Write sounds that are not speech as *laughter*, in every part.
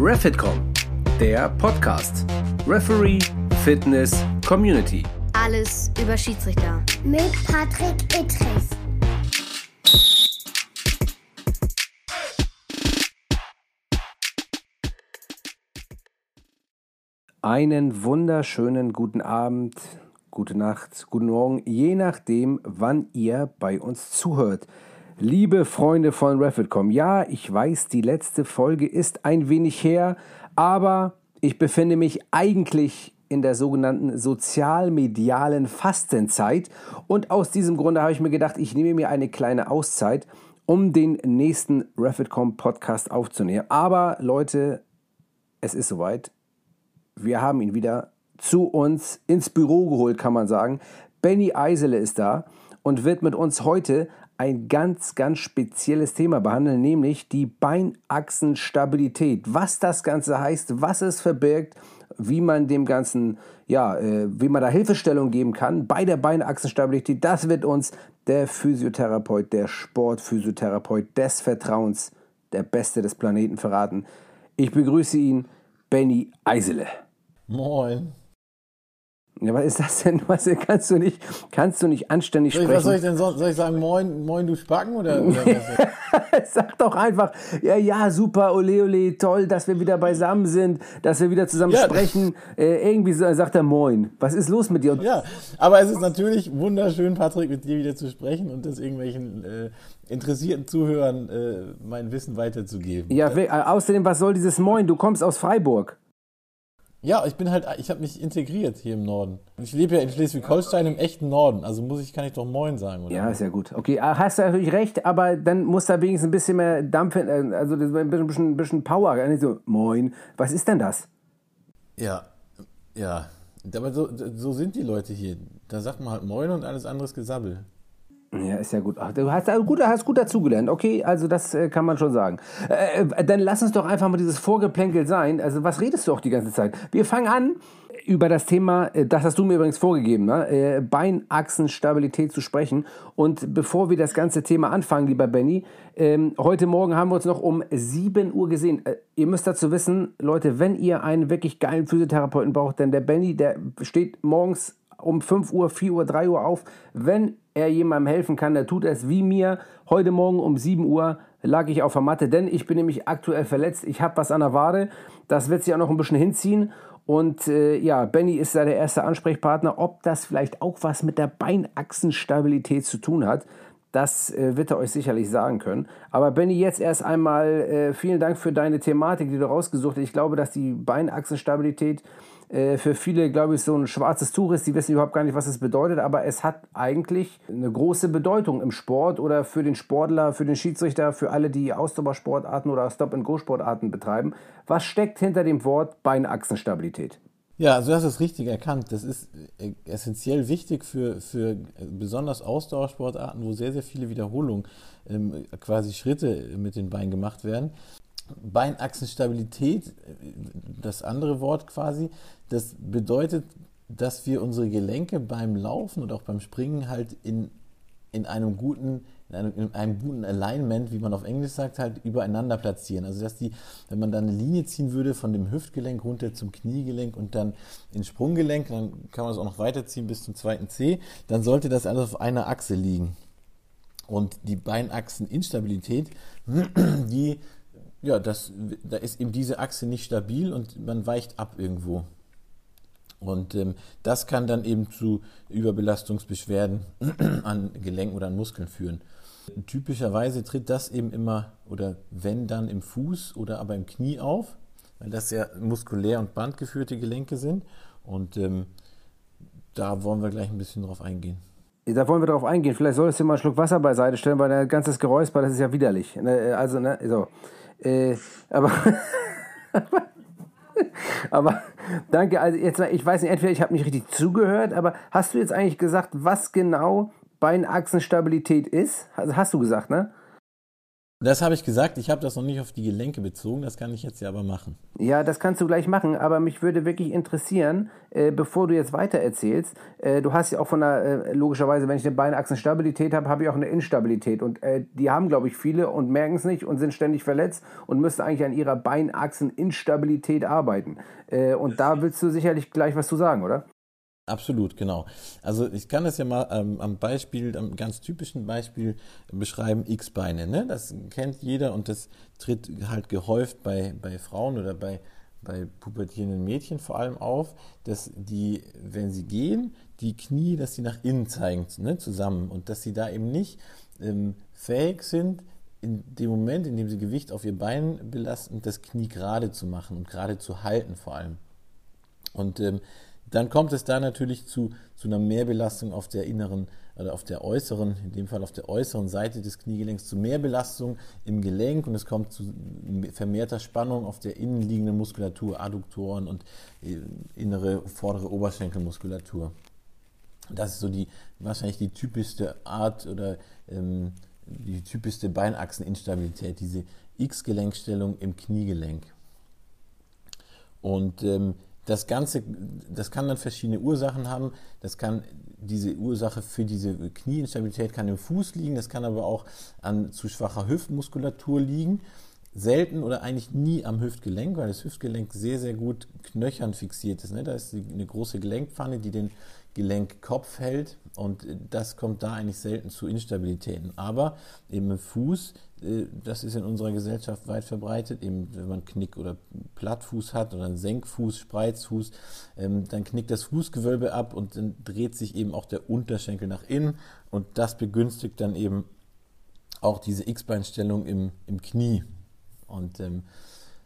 Refitcom, der Podcast. Referee, Fitness, Community. Alles über Schiedsrichter. Mit Patrick Ittrich. Einen wunderschönen guten Abend, gute Nacht, guten Morgen, je nachdem, wann ihr bei uns zuhört. Liebe Freunde von Refitcom, ja, ich weiß, die letzte Folge ist ein wenig her, aber ich befinde mich eigentlich in der sogenannten sozialmedialen Fastenzeit und aus diesem Grunde habe ich mir gedacht, ich nehme mir eine kleine Auszeit, um den nächsten Refitcom Podcast aufzunehmen. Aber Leute, es ist soweit wir haben ihn wieder zu uns ins Büro geholt, kann man sagen. Benny Eisele ist da und wird mit uns heute ein ganz, ganz spezielles Thema behandeln, nämlich die Beinachsenstabilität. Was das Ganze heißt, was es verbirgt, wie man dem Ganzen, ja, äh, wie man da Hilfestellung geben kann bei der Beinachsenstabilität, das wird uns der Physiotherapeut, der Sportphysiotherapeut des Vertrauens, der Beste des Planeten verraten. Ich begrüße ihn, Benny Eisele. Moin. Ja, was ist das denn? *laughs* Was, kannst, du nicht, kannst du nicht anständig soll ich, sprechen? Was soll ich denn sonst? Soll ich sagen, moin, moin du Spacken? Oder, oder *laughs* Sag doch einfach, ja, ja, super, ole, ole, toll, dass wir wieder beisammen sind, dass wir wieder zusammen ja. sprechen. Äh, irgendwie sagt er moin. Was ist los mit dir? Ja, aber es ist natürlich wunderschön, Patrick, mit dir wieder zu sprechen und das irgendwelchen äh, interessierten Zuhörern äh, mein Wissen weiterzugeben. Ja, äh, außerdem, was soll dieses Moin? Du kommst aus Freiburg. Ja, ich bin halt, ich habe mich integriert hier im Norden. Ich lebe ja in Schleswig-Holstein im echten Norden, also muss ich, kann ich doch Moin sagen, oder? Ja, ist ja gut. Okay, ah, hast du natürlich recht, aber dann muss da wenigstens ein bisschen mehr Dampf, äh, also ein bisschen, ein bisschen Power, nicht so Moin. Was ist denn das? Ja, ja. Aber so, so sind die Leute hier. Da sagt man halt Moin und alles anderes Gesabbel. Ja, ist ja gut. Du hast gut, hast gut dazugelernt. Okay, also das äh, kann man schon sagen. Äh, äh, dann lass uns doch einfach mal dieses Vorgeplänkel sein. Also was redest du auch die ganze Zeit? Wir fangen an über das Thema, äh, das hast du mir übrigens vorgegeben, ne? Äh, Beinachsenstabilität zu sprechen. Und bevor wir das ganze Thema anfangen, lieber Benny, ähm, heute Morgen haben wir uns noch um 7 Uhr gesehen. Äh, ihr müsst dazu wissen, Leute, wenn ihr einen wirklich geilen Physiotherapeuten braucht, denn der Benny, der steht morgens um 5 Uhr, 4 Uhr, 3 Uhr auf. Wenn er jemandem helfen kann, der tut es wie mir. Heute Morgen um 7 Uhr lag ich auf der Matte, denn ich bin nämlich aktuell verletzt. Ich habe was an der Wade. Das wird sich auch noch ein bisschen hinziehen. Und äh, ja, Benny ist da der erste Ansprechpartner. Ob das vielleicht auch was mit der Beinachsenstabilität zu tun hat, das äh, wird er euch sicherlich sagen können. Aber Benny, jetzt erst einmal äh, vielen Dank für deine Thematik, die du rausgesucht hast. Ich glaube, dass die Beinachsenstabilität für viele, glaube ich, so ein schwarzes Tuch ist. Die wissen überhaupt gar nicht, was es bedeutet, aber es hat eigentlich eine große Bedeutung im Sport oder für den Sportler, für den Schiedsrichter, für alle, die Ausdauersportarten oder Stop-and-Go-Sportarten betreiben. Was steckt hinter dem Wort Beinachsenstabilität? Ja, also du hast es richtig erkannt. Das ist äh, essentiell wichtig für, für besonders Ausdauersportarten, wo sehr, sehr viele Wiederholungen, ähm, quasi Schritte mit den Beinen gemacht werden. Beinachsenstabilität, das andere Wort quasi, das bedeutet, dass wir unsere Gelenke beim Laufen und auch beim Springen halt in, in einem guten in einem, in einem, guten Alignment, wie man auf Englisch sagt, halt übereinander platzieren. Also dass die, wenn man dann eine Linie ziehen würde von dem Hüftgelenk runter zum Kniegelenk und dann ins Sprunggelenk, dann kann man das auch noch weiterziehen bis zum zweiten C, dann sollte das alles auf einer Achse liegen. Und die Beinachseninstabilität, *clears throat* die ja, das, da ist eben diese Achse nicht stabil und man weicht ab irgendwo. Und ähm, das kann dann eben zu Überbelastungsbeschwerden *clears throat* an Gelenken oder an Muskeln führen. Typischerweise tritt das eben immer oder wenn dann im Fuß oder aber im Knie auf, weil das ja muskulär und bandgeführte Gelenke sind. Und ähm, da wollen wir gleich ein bisschen drauf eingehen. Da wollen wir drauf eingehen. Vielleicht solltest du mal einen Schluck Wasser beiseite stellen, weil dein ganzes Geräusper, das ist ja widerlich. Ne, also, ne, so. Äh, aber, *laughs* aber danke. Also jetzt, ich weiß nicht, entweder ich habe nicht richtig zugehört, aber hast du jetzt eigentlich gesagt, was genau Beinachsenstabilität ist? Also hast du gesagt, ne? Das habe ich gesagt, ich habe das noch nicht auf die Gelenke bezogen, das kann ich jetzt ja aber machen. Ja, das kannst du gleich machen, aber mich würde wirklich interessieren, äh, bevor du jetzt weiter erzählst, äh, du hast ja auch von der, äh, logischerweise, wenn ich eine Beinachsenstabilität habe, habe ich auch eine Instabilität und äh, die haben, glaube ich, viele und merken es nicht und sind ständig verletzt und müssen eigentlich an ihrer Beinachseninstabilität arbeiten. Äh, und da willst du sicherlich gleich was zu sagen, oder? Absolut, genau. Also ich kann das ja mal ähm, am Beispiel, am ganz typischen Beispiel beschreiben, X-Beine. Ne? Das kennt jeder und das tritt halt gehäuft bei, bei Frauen oder bei, bei pubertierenden Mädchen vor allem auf, dass die, wenn sie gehen, die Knie, dass sie nach innen zeigen, ne, zusammen und dass sie da eben nicht ähm, fähig sind, in dem Moment, in dem sie Gewicht auf ihr Bein belasten, das Knie gerade zu machen und gerade zu halten vor allem. Und ähm, dann kommt es da natürlich zu, zu einer Mehrbelastung auf der inneren oder auf der äußeren, in dem Fall auf der äußeren Seite des Kniegelenks, zu Mehrbelastung im Gelenk und es kommt zu vermehrter Spannung auf der innenliegenden Muskulatur, Adduktoren und äh, innere vordere Oberschenkelmuskulatur. Das ist so die wahrscheinlich die typischste Art oder ähm, die typischste Beinachseninstabilität, diese X-Gelenkstellung im Kniegelenk. Und ähm, das Ganze, das kann dann verschiedene Ursachen haben. Das kann diese Ursache für diese Knieinstabilität kann im Fuß liegen, das kann aber auch an zu schwacher Hüftmuskulatur liegen. Selten oder eigentlich nie am Hüftgelenk, weil das Hüftgelenk sehr, sehr gut knöchern fixiert ist. Ne? Da ist eine große Gelenkpfanne, die den Gelenkkopf hält und das kommt da eigentlich selten zu Instabilitäten. Aber eben im Fuß, äh, das ist in unserer Gesellschaft weit verbreitet, eben wenn man Knick- oder Plattfuß hat oder einen Senkfuß, Spreizfuß, ähm, dann knickt das Fußgewölbe ab und dann dreht sich eben auch der Unterschenkel nach innen und das begünstigt dann eben auch diese X-Beinstellung im, im Knie. Und ähm,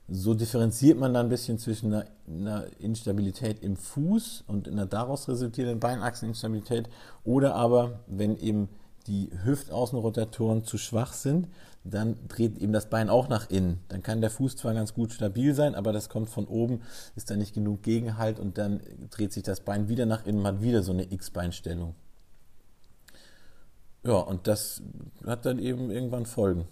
so differenziert man dann ein bisschen zwischen einer, einer, Instabilität im Fuß und einer daraus resultierenden Beinachseninstabilität oder aber, wenn eben die Hüftaußenrotatoren zu schwach sind, dann dreht eben das Bein auch nach innen. Dann kann der Fuß zwar ganz gut stabil sein, aber das kommt von oben, ist da nicht genug Gegenhalt und dann dreht sich das Bein wieder nach innen, hat wieder so eine X-Beinstellung. Ja, und das hat dann eben irgendwann Folgen.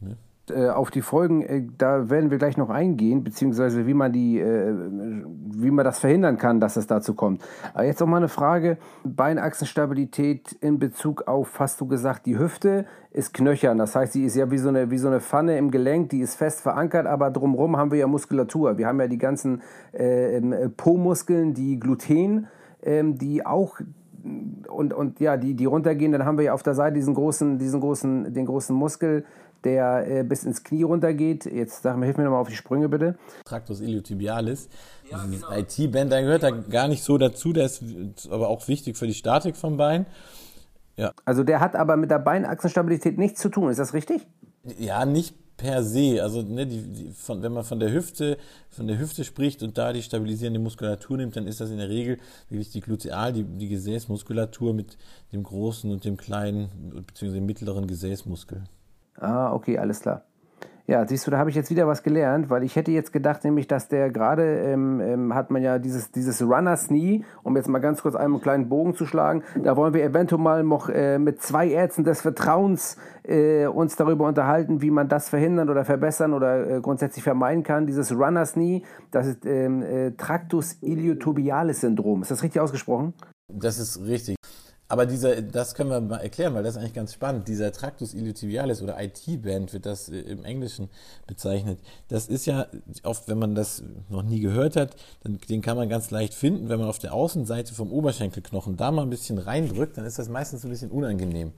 Ne? Äh, auf die Folgen, äh, da werden wir gleich noch eingehen, beziehungsweise wie man die, äh, wie man das verhindern kann, dass es dazu kommt. Aber jetzt noch mal eine Frage: Beinachsenstabilität in Bezug auf, hast du gesagt, die Hüfte ist knöchern. Das heißt, sie ist ja wie so eine, wie so eine Pfanne im Gelenk, die ist fest verankert, aber drumherum haben wir ja Muskulatur. Wir haben ja die ganzen äh, Po-Muskeln, die Gluten, äh, die auch und, und ja, die, die runtergehen, dann haben wir ja auf der Seite diesen großen, diesen großen, den großen Muskel, der äh, bis ins Knie runtergeht. Jetzt sag mal, hilf mir nochmal auf die Sprünge bitte. Tractus iliotibialis. Ja, genau. IT-Band, der gehört da gar nicht so dazu, der ist aber auch wichtig für die Statik vom Bein. Ja. Also der hat aber mit der Beinachsenstabilität nichts zu tun, ist das richtig? Ja, nicht per se. Also ne, die, die, von, wenn man von der Hüfte, von der Hüfte spricht und da die stabilisierende Muskulatur nimmt, dann ist das in der Regel wirklich die Gluteal, die, die Gesäßmuskulatur mit dem großen und dem kleinen bzw. mittleren Gesäßmuskel. Ah, okay, alles klar. Ja, siehst du, da habe ich jetzt wieder was gelernt, weil ich hätte jetzt gedacht, nämlich, dass der gerade ähm, ähm, hat man ja dieses, dieses Runners Knee, um jetzt mal ganz kurz einen kleinen Bogen zu schlagen. Da wollen wir eventuell mal noch äh, mit zwei Ärzten des Vertrauens äh, uns darüber unterhalten, wie man das verhindern oder verbessern oder äh, grundsätzlich vermeiden kann. Dieses Runners Knee, das ist ähm, äh, Tractus iliotibialis Syndrom. Ist das richtig ausgesprochen? Das ist richtig. Aber dieser, das können wir mal erklären, weil das ist eigentlich ganz spannend. Dieser Tractus iliotibialis oder IT-Band wird das äh, im Englischen bezeichnet. Das ist ja oft, wenn man das noch nie gehört hat, dann, den kann man ganz leicht finden. Wenn man auf der Außenseite vom Oberschenkelknochen da mal ein bisschen reindrückt, dann ist das meistens ein bisschen unangenehm.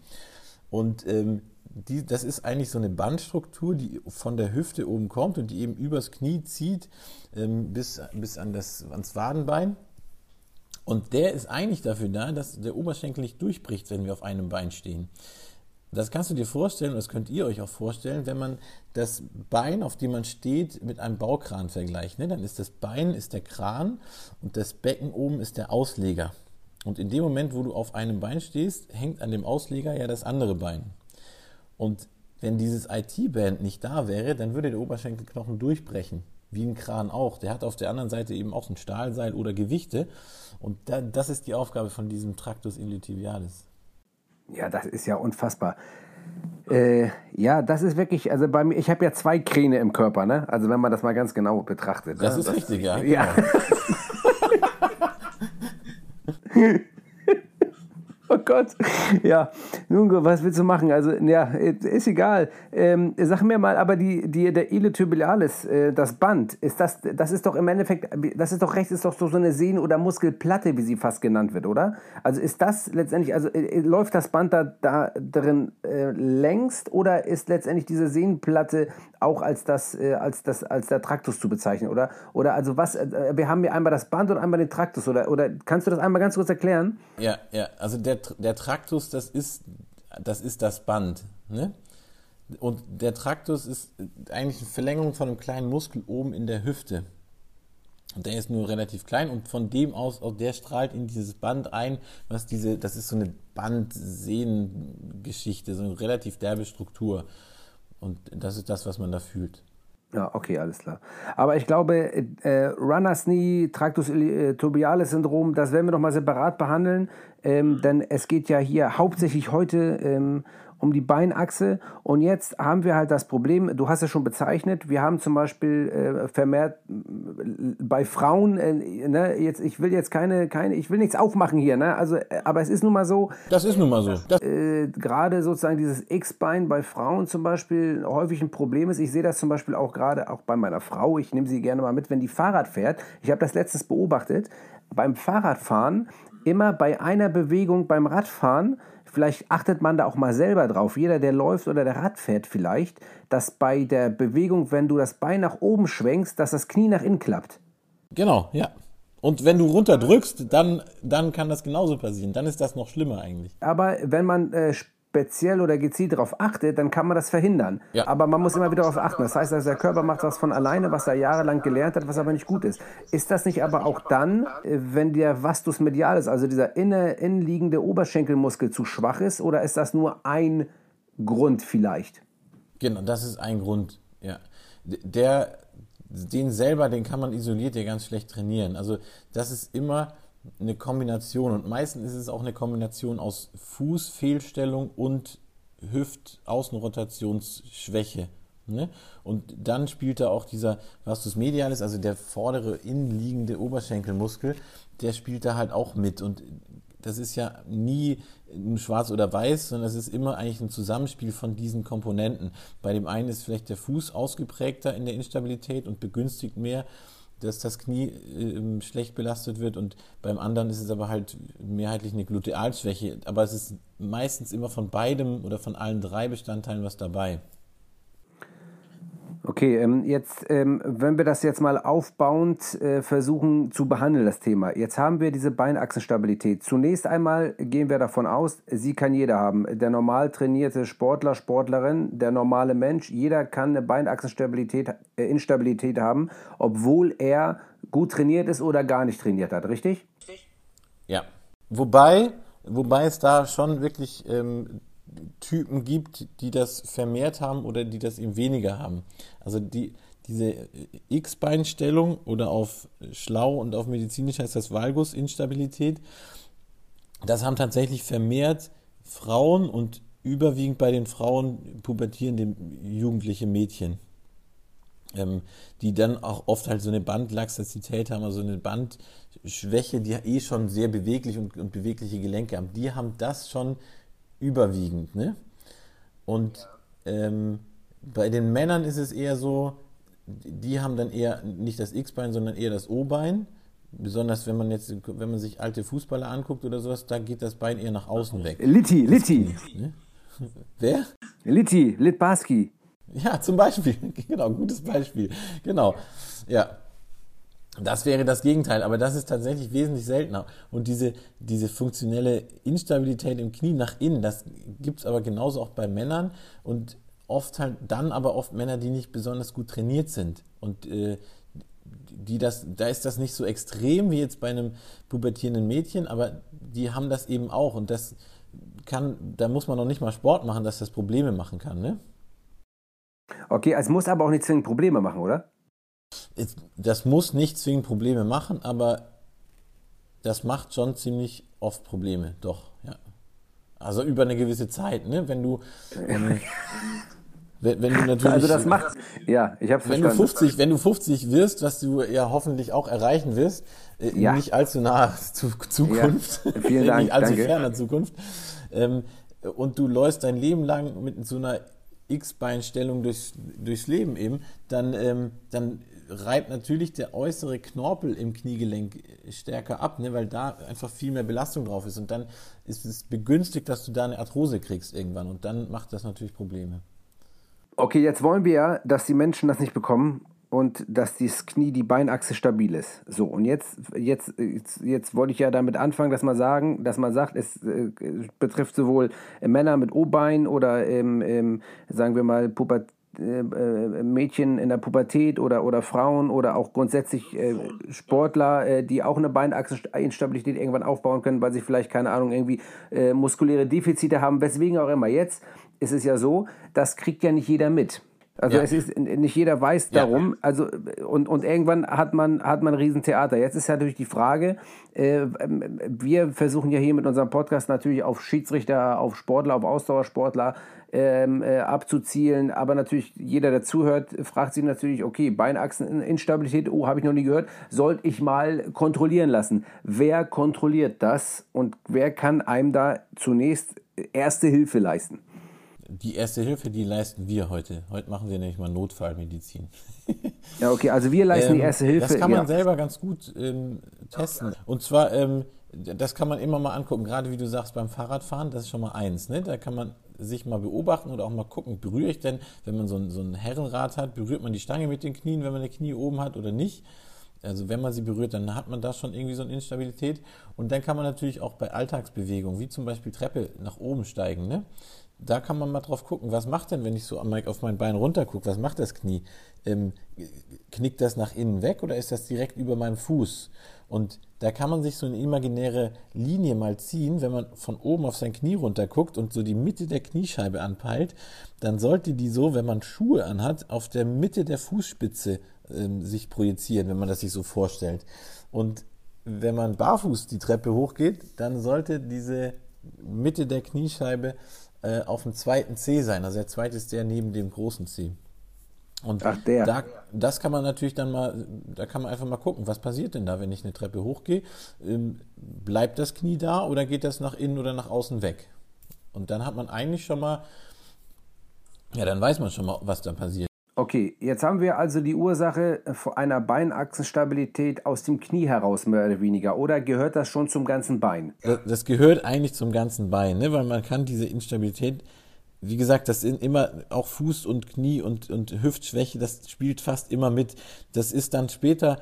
Und ähm, die, das ist eigentlich so eine Bandstruktur, die von der Hüfte oben kommt und die eben übers Knie zieht ähm, bis, bis an das, ans Wadenbein. Und der ist eigentlich dafür da, dass der Oberschenkel nicht durchbricht, wenn wir auf einem Bein stehen. Das kannst du dir vorstellen, das könnt ihr euch auch vorstellen, wenn man das Bein, auf dem man steht, mit einem Baukran vergleicht. Ne? Dann ist das Bein ist der Kran und das Becken oben ist der Ausleger. Und in dem Moment, wo du auf einem Bein stehst, hängt an dem Ausleger ja das andere Bein. Und wenn dieses IT-Band nicht da wäre, dann würde der Oberschenkelknochen durchbrechen wie ein Kran auch. Der hat auf der anderen Seite eben auch ein Stahlseil oder Gewichte. Und das ist die Aufgabe von diesem Tractus iliotibialis. Ja, das ist ja unfassbar. Äh, ja, das ist wirklich, also bei mir, ich habe ja zwei Kräne im Körper, ne? Also wenn man das mal ganz genau betrachtet. Das ne? ist richtig, ja. Ja. *laughs* *laughs* *laughs* Oh Gott. Ja, nun, was willst du machen? Also, ja, ist egal. Ähm, sag mir mal, aber die, die, der Iliotibialis, äh, das Band, ist das, das ist doch im Endeffekt, das ist doch rechts, ist doch so eine Sehnen- oder Muskelplatte, wie sie fast genannt wird, oder? Also ist das letztendlich, also äh, läuft das Band da, da drin äh, längst oder ist letztendlich diese Sehnenplatte auch als das, äh, als das, als der Traktus zu bezeichnen, oder? Oder also was, äh, wir haben hier einmal das Band und einmal den Traktus, oder, oder kannst du das einmal ganz kurz erklären? Ja, ja, also der, der Traktus, das ist, das ist das Band, ne? Und der Traktus ist eigentlich eine Verlängerung von einem kleinen Muskel oben in der Hüfte. Und der ist nur relativ klein und von dem aus, der strahlt in dieses Band ein, was diese, das ist so eine Bandsehnengeschichte, so eine relativ derbe Struktur. Und das ist das, was man da fühlt. Ja, okay, alles klar. Aber ich glaube, äh, Runners Knee, Tractus äh, Tobialis Syndrom, das werden wir noch mal separat behandeln, ähm, denn es geht ja hier hauptsächlich heute ähm, um die Beinachse. Und jetzt haben wir halt das Problem, du hast es schon bezeichnet, wir haben zum Beispiel äh, vermehrt bei Frauen, äh, ne, jetzt, ich will jetzt keine, keine, ich will nichts aufmachen hier, ne, also, äh, aber es ist nun mal so. Das ist nun mal so. Äh, gerade sozusagen dieses X-Bein bei Frauen zum Beispiel häufig ein Problem ist. Ich sehe das zum Beispiel auch gerade auch bei meiner Frau. Ich nehme sie gerne mal mit, wenn die Fahrrad fährt. Ich habe das letztens beobachtet. Beim Fahrradfahren immer bei einer Bewegung beim Radfahren Vielleicht achtet man da auch mal selber drauf. Jeder, der läuft oder der Rad fährt vielleicht, dass bei der Bewegung, wenn du das Bein nach oben schwenkst, dass das Knie nach innen klappt. Genau, ja. Und wenn du runterdrückst, dann, dann kann das genauso passieren. Dann ist das noch schlimmer eigentlich. Aber wenn man äh, speziell oder gezielt darauf achtet, dann kann man das verhindern. Ja. Aber man muss immer wieder darauf achten. Das heißt, also der Körper macht was von alleine, was er jahrelang gelernt hat, was aber nicht gut ist. Ist das nicht aber auch dann, äh, wenn der Vastus medialis, also dieser inne, innenliegende Oberschenkelmuskel zu schwach ist, oder ist das nur ein Grund vielleicht? Genau, das ist ein Grund, ja. Der, den selber, den kann man isoliert ja ganz schlecht trainieren. Also das ist immer eine Kombination und meistens ist es auch eine Kombination aus Fußfehlstellung und Hüftaußenrotationsschwäche. Ne? Und dann spielt da auch dieser Vastus medialis, also der vordere innenliegende Oberschenkelmuskel, der spielt da halt auch mit. Und das ist ja nie schwarz oder weiß, sondern es ist immer eigentlich ein Zusammenspiel von diesen Komponenten. Bei dem einen ist vielleicht der Fuß ausgeprägter in der Instabilität und begünstigt mehr dass das Knie äh, schlecht belastet wird und beim anderen ist es aber halt mehrheitlich eine Glutealschwäche. Aber es ist meistens immer von beidem oder von allen drei Bestandteilen was dabei. Okay, ähm, jetzt, ähm, wenn wir das jetzt mal aufbauend äh, versuchen zu behandeln, das Thema. Jetzt haben wir diese Beinachsenstabilität. Zunächst einmal gehen wir davon aus, sie kann jeder haben. Der normal trainierte Sportler, Sportlerin, der normale Mensch, jeder kann eine Beinachsenstabilität, äh, Instabilität haben, obwohl er gut trainiert ist oder gar nicht trainiert hat, richtig? Ja. Wobei, wobei es da schon wirklich ähm, Typen gibt, die das vermehrt haben oder die das eben weniger haben. Also die, diese X-Beinstellung oder auf schlau und auf medizinisch heißt das Valgus-Instabilität, das haben tatsächlich vermehrt Frauen und überwiegend bei den Frauen pubertierende jugendliche Mädchen, ähm, die dann auch oft halt so eine Bandlaxazität haben, also eine Bandschwäche, die eh schon sehr beweglich und, und bewegliche Gelenke haben. Die haben das schon überwiegend. Ne? Und ähm, bei den Männern ist es eher so, die haben dann eher nicht das X-Bein, sondern eher das O-Bein. Besonders wenn man jetzt, wenn man sich alte Fußballer anguckt oder sowas, da geht das Bein eher nach außen weg. Litti, Litti. Ne? Wer? Litti, Litbarski. Ja, zum Beispiel. *laughs* Genau, gutes Beispiel. Genau. Ja. Das wäre das Gegenteil, aber das ist tatsächlich wesentlich seltener. Und diese, diese funktionelle Instabilität im Knie nach innen, das gibt es aber genauso auch bei Männern und oft halt dann aber oft Männer, die nicht besonders gut trainiert sind. Und äh, die das, da ist das nicht so extrem wie jetzt bei einem pubertierenden Mädchen, aber die haben das eben auch. Und das kann, da muss man noch nicht mal Sport machen, dass das Probleme machen kann, ne? Okay, es muss aber auch nicht zwingend Probleme machen, oder? Das muss nicht zwingend Probleme machen, aber das macht schon ziemlich oft Probleme, doch, ja. Also über eine gewisse Zeit, ne? Wenn du, ähm, wenn, wenn, du natürlich. Also das macht. Ja, ich habe wenn du 50, wenn du 50 wirst, was du ja hoffentlich auch erreichen wirst, äh, ja. nicht allzu nahe zu, Zukunft, ja. Vielen *laughs* Dank, nicht allzu danke. ferner Zukunft, ähm, und du läufst dein Leben lang mit so einer X-Beinstellung durchs, durchs Leben eben, dann, ähm, dann reibt natürlich der äußere Knorpel im Kniegelenk stärker ab, ne, weil da einfach viel mehr Belastung drauf ist. Und dann ist es begünstigt, dass du da eine Arthrose kriegst irgendwann. Und dann macht das natürlich Probleme. Okay, jetzt wollen wir ja, dass die Menschen das nicht bekommen und dass das Knie, die Beinachse stabil ist. So, und jetzt, jetzt, jetzt, jetzt wollte ich ja damit anfangen, dass man sagen, dass man sagt, es äh, betrifft sowohl Männer mit O-Bein oder ähm, ähm, sagen wir mal Pubertät Mädchen in der Pubertät oder, oder Frauen oder auch grundsätzlich äh, Sportler, äh, die auch eine Beinachseninstabilität irgendwann aufbauen können, weil sie vielleicht, keine Ahnung, irgendwie äh, muskuläre Defizite haben, weswegen auch immer. Jetzt ist es ja so, das kriegt ja nicht jeder mit. Also ja. es ist nicht jeder weiß darum. Ja. Also und, und irgendwann hat man hat man ein Riesentheater. Jetzt ist ja natürlich die Frage. Äh, wir versuchen ja hier mit unserem Podcast natürlich auf Schiedsrichter, auf Sportler, auf Ausdauersportler ähm, äh, abzuzielen. Aber natürlich jeder, der zuhört, fragt sich natürlich: Okay, Beinachseninstabilität. Oh, habe ich noch nie gehört. Sollte ich mal kontrollieren lassen? Wer kontrolliert das und wer kann einem da zunächst erste Hilfe leisten? Die erste Hilfe, die leisten wir heute. Heute machen wir nämlich mal Notfallmedizin. *laughs* ja, okay, also wir leisten ähm, die erste Hilfe. Das kann man ja. selber ganz gut ähm, testen. Und zwar, ähm, das kann man immer mal angucken, gerade wie du sagst beim Fahrradfahren, das ist schon mal eins. Ne? Da kann man sich mal beobachten oder auch mal gucken, berühre ich denn, wenn man so ein, so ein Herrenrad hat, berührt man die Stange mit den Knien, wenn man die Knie oben hat oder nicht. Also wenn man sie berührt, dann hat man da schon irgendwie so eine Instabilität. Und dann kann man natürlich auch bei Alltagsbewegungen, wie zum Beispiel Treppe nach oben steigen, ne? Da kann man mal drauf gucken, was macht denn, wenn ich so auf mein Bein runter gucke, was macht das Knie? Ähm, knickt das nach innen weg oder ist das direkt über meinem Fuß? Und da kann man sich so eine imaginäre Linie mal ziehen, wenn man von oben auf sein Knie runter guckt und so die Mitte der Kniescheibe anpeilt, dann sollte die so, wenn man Schuhe anhat, auf der Mitte der Fußspitze ähm, sich projizieren, wenn man das sich so vorstellt. Und wenn man barfuß die Treppe hochgeht, dann sollte diese Mitte der Kniescheibe äh, auf dem zweiten C sein. Also der zweite ist der neben dem großen C. Und Ach, der. Da, das kann man natürlich dann mal, da kann man einfach mal gucken, was passiert denn da, wenn ich eine Treppe hochgehe? Ähm, bleibt das Knie da oder geht das nach innen oder nach außen weg? Und dann hat man eigentlich schon mal, ja, dann weiß man schon mal, was da passiert. Okay, jetzt haben wir also die Ursache einer Beinachsenstabilität aus dem Knie heraus, mehr oder weniger. Oder gehört das schon zum ganzen Bein? Das gehört eigentlich zum ganzen Bein, ne? weil man kann diese Instabilität, wie gesagt, das sind immer auch Fuß und Knie und, und Hüftschwäche, das spielt fast immer mit. Das ist dann später,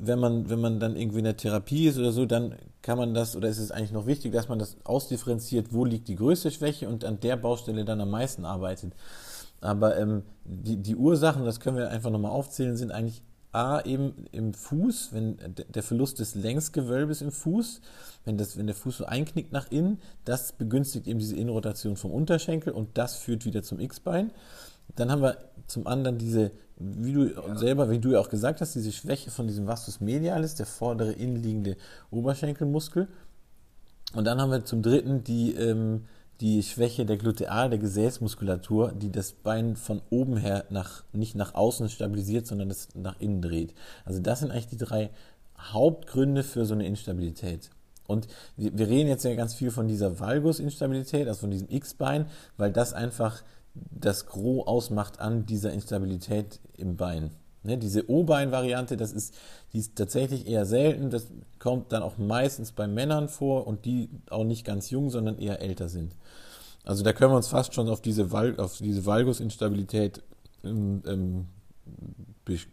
wenn man, wenn man dann irgendwie in der Therapie ist oder so, dann kann man das, oder ist es eigentlich noch wichtig, dass man das ausdifferenziert, wo liegt die größte Schwäche und an der Baustelle dann am meisten arbeitet. Aber ähm, die, die Ursachen, das können wir einfach nochmal aufzählen, sind eigentlich A, eben im Fuß, wenn der Verlust des Längsgewölbes im Fuß, wenn, das, wenn der Fuß so einknickt nach innen, das begünstigt eben diese Innenrotation vom Unterschenkel und das führt wieder zum X-Bein. Dann haben wir zum anderen diese, wie du selber, wie du ja auch gesagt hast, diese Schwäche von diesem Vastus medialis, der vordere innenliegende Oberschenkelmuskel. Und dann haben wir zum dritten die, ähm, die Schwäche der Gluteal, der Gesäßmuskulatur, die das Bein von oben her nach, nicht nach außen stabilisiert, sondern das nach innen dreht. Also das sind eigentlich die drei Hauptgründe für so eine Instabilität. Und wir, wir reden jetzt ja ganz viel von dieser Valgus-Instabilität, also von diesem X-Bein, weil das einfach das Gros ausmacht an dieser Instabilität im Bein. Ne, diese O-Bein-Variante, das ist, die ist tatsächlich eher selten. Das kommt dann auch meistens bei Männern vor und die auch nicht ganz jung, sondern eher älter sind. Also da können wir uns fast schon auf diese, Val auf diese Valgus-Instabilität ähm, ähm,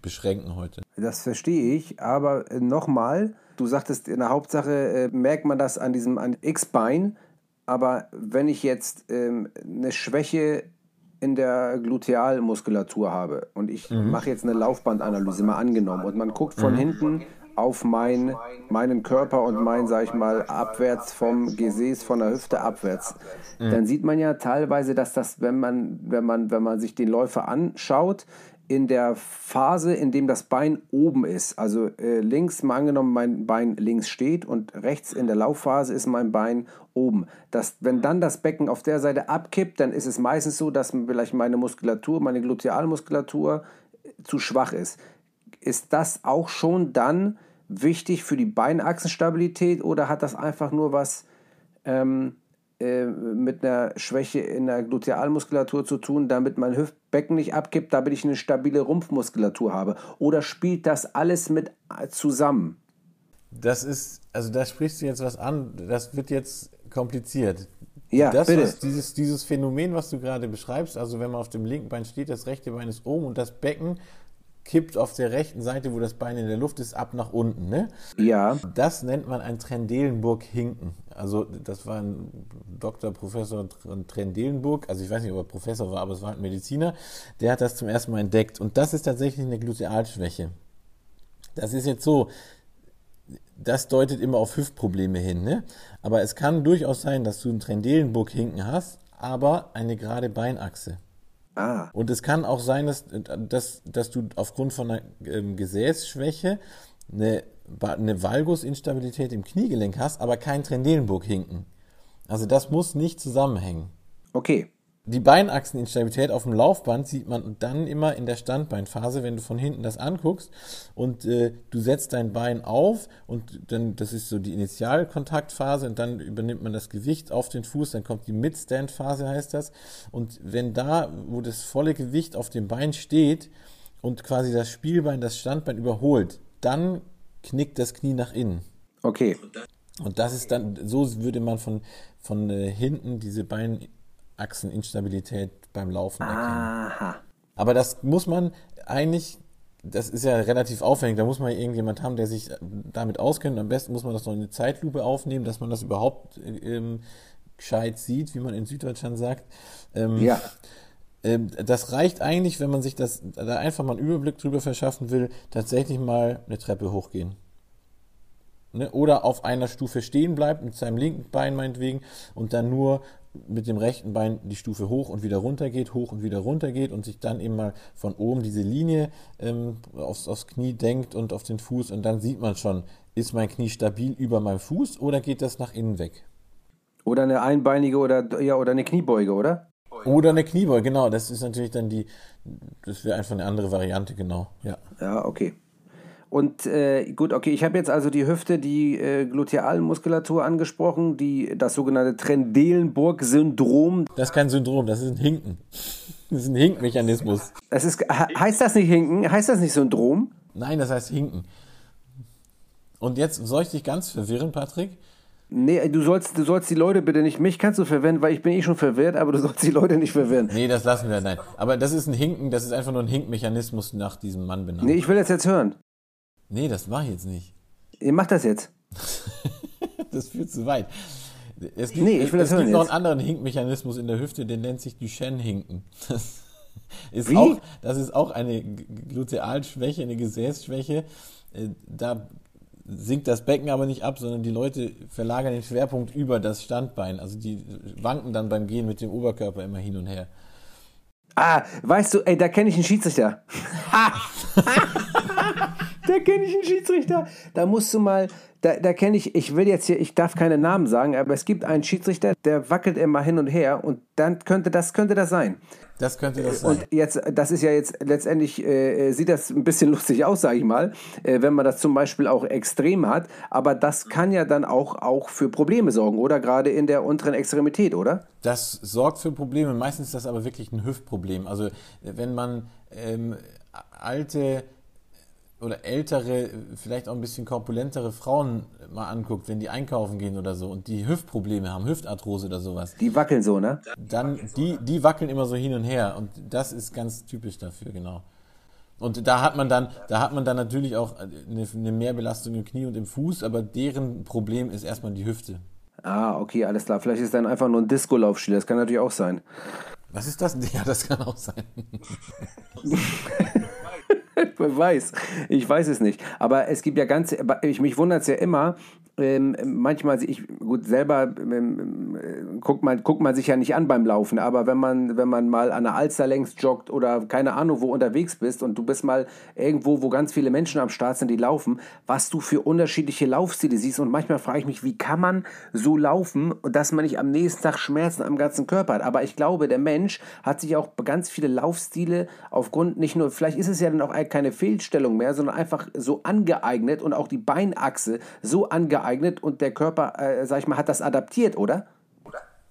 beschränken heute. Das verstehe ich, aber äh, nochmal, du sagtest in der Hauptsache äh, merkt man das an diesem X-Bein, aber wenn ich jetzt ähm, eine Schwäche in der Glutealmuskulatur habe und ich mhm. mache jetzt eine Laufbandanalyse mal angenommen und man guckt von mhm. hinten auf mein, meinen Körper und mein, sag ich mal, abwärts vom Gesäß, von der Hüfte abwärts, mhm. dann sieht man ja teilweise, dass das, wenn man, wenn man, wenn man sich den Läufer anschaut, in der Phase, in dem das Bein oben ist, also äh, links, mal angenommen, mein Bein links steht und rechts in der Laufphase ist mein Bein oben. Das, wenn dann das Becken auf der Seite abkippt, dann ist es meistens so, dass vielleicht meine Muskulatur, meine Glutealmuskulatur äh, zu schwach ist. Ist das auch schon dann wichtig für die Beinachsenstabilität oder hat das einfach nur was ähm, äh, mit einer Schwäche in der Glutealmuskulatur zu tun, damit mein Hüftbecken nicht abkippt, damit ich eine stabile Rumpfmuskulatur habe? Oder spielt das alles mit zusammen? Das ist, also da sprichst du jetzt was an, das wird jetzt kompliziert. Ja, das, bitte. Was, dieses, dieses Phänomen, was du gerade beschreibst, also wenn man auf dem linken Bein steht, das rechte Bein ist oben und das Becken kippt auf der rechten Seite, wo das Bein in der Luft ist, ab nach unten. Ne? Ja. Das nennt man ein Trendelenburg-Hinken. Also das war ein Dr. Professor Trendelenburg, also ich weiß nicht, ob er Professor war, aber es war ein Mediziner, der hat das zum ersten Mal entdeckt. Und das ist tatsächlich eine Glutealschwäche. Das ist jetzt so, das deutet immer auf Hüftprobleme hin. Ne? Aber es kann durchaus sein, dass du einen Trendelenburg-Hinken hast, aber eine gerade Beinachse. Ah. Und es kann auch sein, dass, dass, dass du aufgrund von einer ähm, Gesäßschwäche eine, eine Valgusinstabilität im Kniegelenk hast, aber kein Trendelenburg-Hinken. Also das muss nicht zusammenhängen. Okay. Die Beinachseninstabilität auf dem Laufband sieht man dann immer in der Standbeinphase, wenn du von hinten das anguckst und äh, du setzt dein Bein auf und dann, das ist so die Initialkontaktphase und dann übernimmt man das Gewicht auf den Fuß, dann kommt die Mid-Stand-Phase heißt das und wenn da, wo das volle Gewicht auf dem Bein steht und quasi das Spielbein das Standbein überholt, dann knickt das Knie nach innen. Okay. Und das ist dann, so würde man von, von äh, hinten diese Bein Achseninstabilität beim Laufen erkennen. Aha. Aber das muss man eigentlich, das ist ja relativ aufwendig, da muss man irgendjemand haben, der sich damit auskennt. Und am besten muss man das noch in eine Zeitlupe aufnehmen, dass man das überhaupt ähm, gescheit sieht, wie man in Süddeutschland sagt. Ähm, Ja. Ähm, das reicht eigentlich, wenn man sich das da einfach mal einen Überblick drüber verschaffen will, tatsächlich mal eine Treppe hochgehen. Ne? Oder auf einer Stufe stehen bleibt, mit seinem linken Bein meinetwegen, und dann nur mit dem rechten Bein die Stufe hoch und wieder runter geht, hoch und wieder runter geht und sich dann eben mal von oben diese Linie ähm, aufs, aufs Knie denkt und auf den Fuß und dann sieht man schon, ist mein Knie stabil über meinem Fuß oder geht das nach innen weg? Oder eine einbeinige oder, ja, oder eine Kniebeuge, oder? Oder eine Kniebeuge, genau, das ist natürlich dann die, das wäre einfach eine andere Variante, genau, ja. Ja, okay. Und äh, gut, okay, ich habe jetzt also die Hüfte, die äh, Glutealmuskulatur angesprochen, die, das sogenannte Trendelenburg-Syndrom. Das ist kein Syndrom, das ist ein Hinken. Das ist ein Hinkmechanismus. Es ist, he- heißt das nicht Hinken? Heißt das nicht Syndrom? Nein, das heißt Hinken. Und jetzt soll ich dich ganz verwirren, Patrick? Nee, du sollst, du sollst die Leute bitte nicht, mich kannst du verwirren, weil ich bin eh schon verwirrt, aber du sollst die Leute nicht verwirren. Nee, das lassen wir, nein. Aber das ist ein Hinken, das ist einfach nur ein Hinkmechanismus nach diesem Mann benannt. Nee, Nee, ich will das jetzt hören. das mache ich jetzt nicht. Ihr macht das jetzt. *laughs* Das führt zu weit. Es gibt, Nee, ich will es das hören gibt noch jetzt. einen anderen Hinkmechanismus in der Hüfte, der nennt sich Duchenne-Hinken. Das *laughs* ist, Wie? auch, das ist auch eine Glutealschwäche, eine Gesäßschwäche. Äh, Da sinkt das Becken aber nicht ab, sondern die Leute verlagern den Schwerpunkt über das Standbein. Also die wanken dann beim Gehen mit dem Oberkörper immer hin und her. Ah, weißt du, ey, da kenne ich einen Schiedsrichter. *laughs* *laughs* da kenne ich einen Schiedsrichter. Da musst du mal, da, da kenne ich, ich will jetzt hier, ich darf keine Namen sagen, aber es gibt einen Schiedsrichter, der wackelt immer hin und her und dann könnte das, könnte das sein. Das könnte das sein. Und jetzt, das ist ja jetzt letztendlich, äh, sieht das ein bisschen *laughs* lustig aus, sage ich mal, äh, wenn man das zum Beispiel auch extrem hat. Aber das kann ja dann auch, auch für Probleme sorgen, oder? Gerade in der unteren Extremität, oder? Das sorgt für Probleme. Meistens ist das aber wirklich ein Hüftproblem. Also äh, wenn man ähm, alte oder ältere, vielleicht auch ein bisschen korpulentere Frauen mal anguckt, wenn die einkaufen gehen oder so und die Hüftprobleme haben, Hüftarthrose oder sowas, Die wackeln so, ne? dann die, die wackeln immer so hin und her und das ist ganz typisch dafür, genau. Und da hat man dann, da hat man dann natürlich auch eine, eine Mehrbelastung im Knie und im Fuß, aber deren Problem ist erstmal die Hüfte. Ah, okay, alles klar. Vielleicht ist dann einfach nur ein Disco-Laufstil. Das kann natürlich auch sein. Was ist das? *laughs* Ja, das kann auch sein. *laughs* *laughs* Wer weiß. Ich weiß es nicht. Aber es gibt ja ganz, ich, mich wundert es ja immer, ähm, manchmal, ich, gut, selber ähm, äh, guckt, man, guckt man sich ja nicht an beim Laufen, aber wenn man, wenn man mal an der Alster längs joggt oder keine Ahnung, wo unterwegs bist und du bist mal irgendwo, wo ganz viele Menschen am Start sind, die laufen, was du für unterschiedliche Laufstile siehst. Und manchmal frage ich mich, wie kann man so laufen, dass man nicht am nächsten Tag Schmerzen am ganzen Körper hat. Aber ich glaube, der Mensch hat sich auch ganz viele Laufstile aufgrund nicht nur, vielleicht ist es ja dann auch keine Fehlstellung mehr, sondern einfach so angeeignet und auch die Beinachse so angeeignet und der Körper, äh, sag ich mal, hat das adaptiert, oder?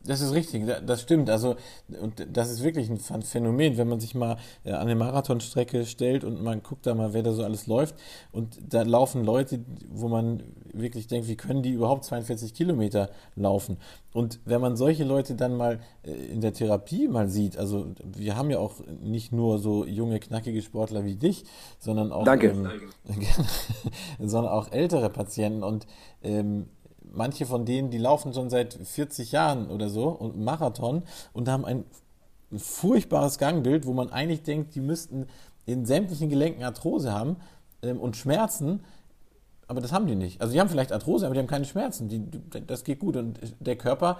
Das ist richtig, das stimmt. Also, und das ist wirklich ein Phänomen, wenn man sich mal äh, an eine Marathonstrecke stellt und man guckt da mal, wer da so alles läuft. Und da laufen Leute, wo man wirklich denkt, wie können die überhaupt 42 Kilometer laufen? Und wenn man solche Leute dann mal äh, in der Therapie mal sieht, also wir haben ja auch nicht nur so junge, knackige Sportler wie dich, sondern auch, Danke. Ähm, *laughs* sondern auch ältere Patienten und ähm, manche von denen, die laufen schon seit 40 Jahren oder so und Marathon und haben ein furchtbares Gangbild, wo man eigentlich denkt, die müssten in sämtlichen Gelenken Arthrose haben ähm, und Schmerzen, aber das haben die nicht. Also die haben vielleicht Arthrose, aber die haben keine Schmerzen. Die, das geht gut und der Körper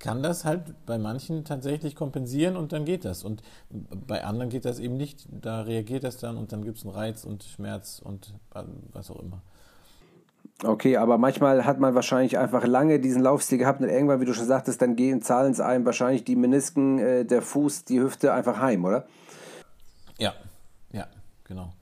kann das halt bei manchen tatsächlich kompensieren und dann geht das. Und bei anderen geht das eben nicht. Da reagiert das dann und dann gibt es einen Reiz und Schmerz und äh, was auch immer. Okay, aber manchmal hat man wahrscheinlich einfach lange diesen Laufstil gehabt und irgendwann, wie du schon sagtest, dann gehen zahlen es einem wahrscheinlich die Menisken, äh, der Fuß, die Hüfte einfach heim, oder? Ja, ja, genau.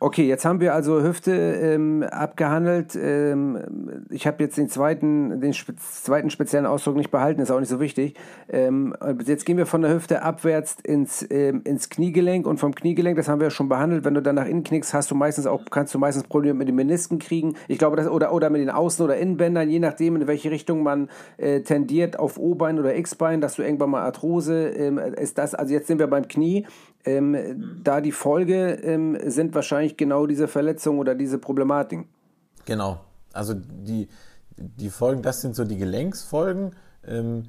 Okay, jetzt haben wir also Hüfte ähm, abgehandelt. Ähm, ich habe jetzt den zweiten, den spe zweiten speziellen Ausdruck nicht behalten, ist auch nicht so wichtig. Ähm, jetzt gehen wir von der Hüfte abwärts ins, ähm, ins Kniegelenk und vom Kniegelenk, das haben wir ja schon behandelt. Wenn du dann nach innen knickst, hast du meistens auch, kannst du meistens Probleme mit den Menisken kriegen. Ich glaube, das, oder, oder mit den Außen- oder Innenbändern, je nachdem, in welche Richtung man äh, tendiert, auf O-Bein oder X-Bein, dass du irgendwann mal Arthrose ähm, ist das. Also jetzt sind wir beim Knie. Ähm, da die Folge ähm, sind wahrscheinlich genau diese Verletzungen oder diese Problematiken. Genau. Also die, die Folgen, das sind so die Gelenksfolgen. Ähm,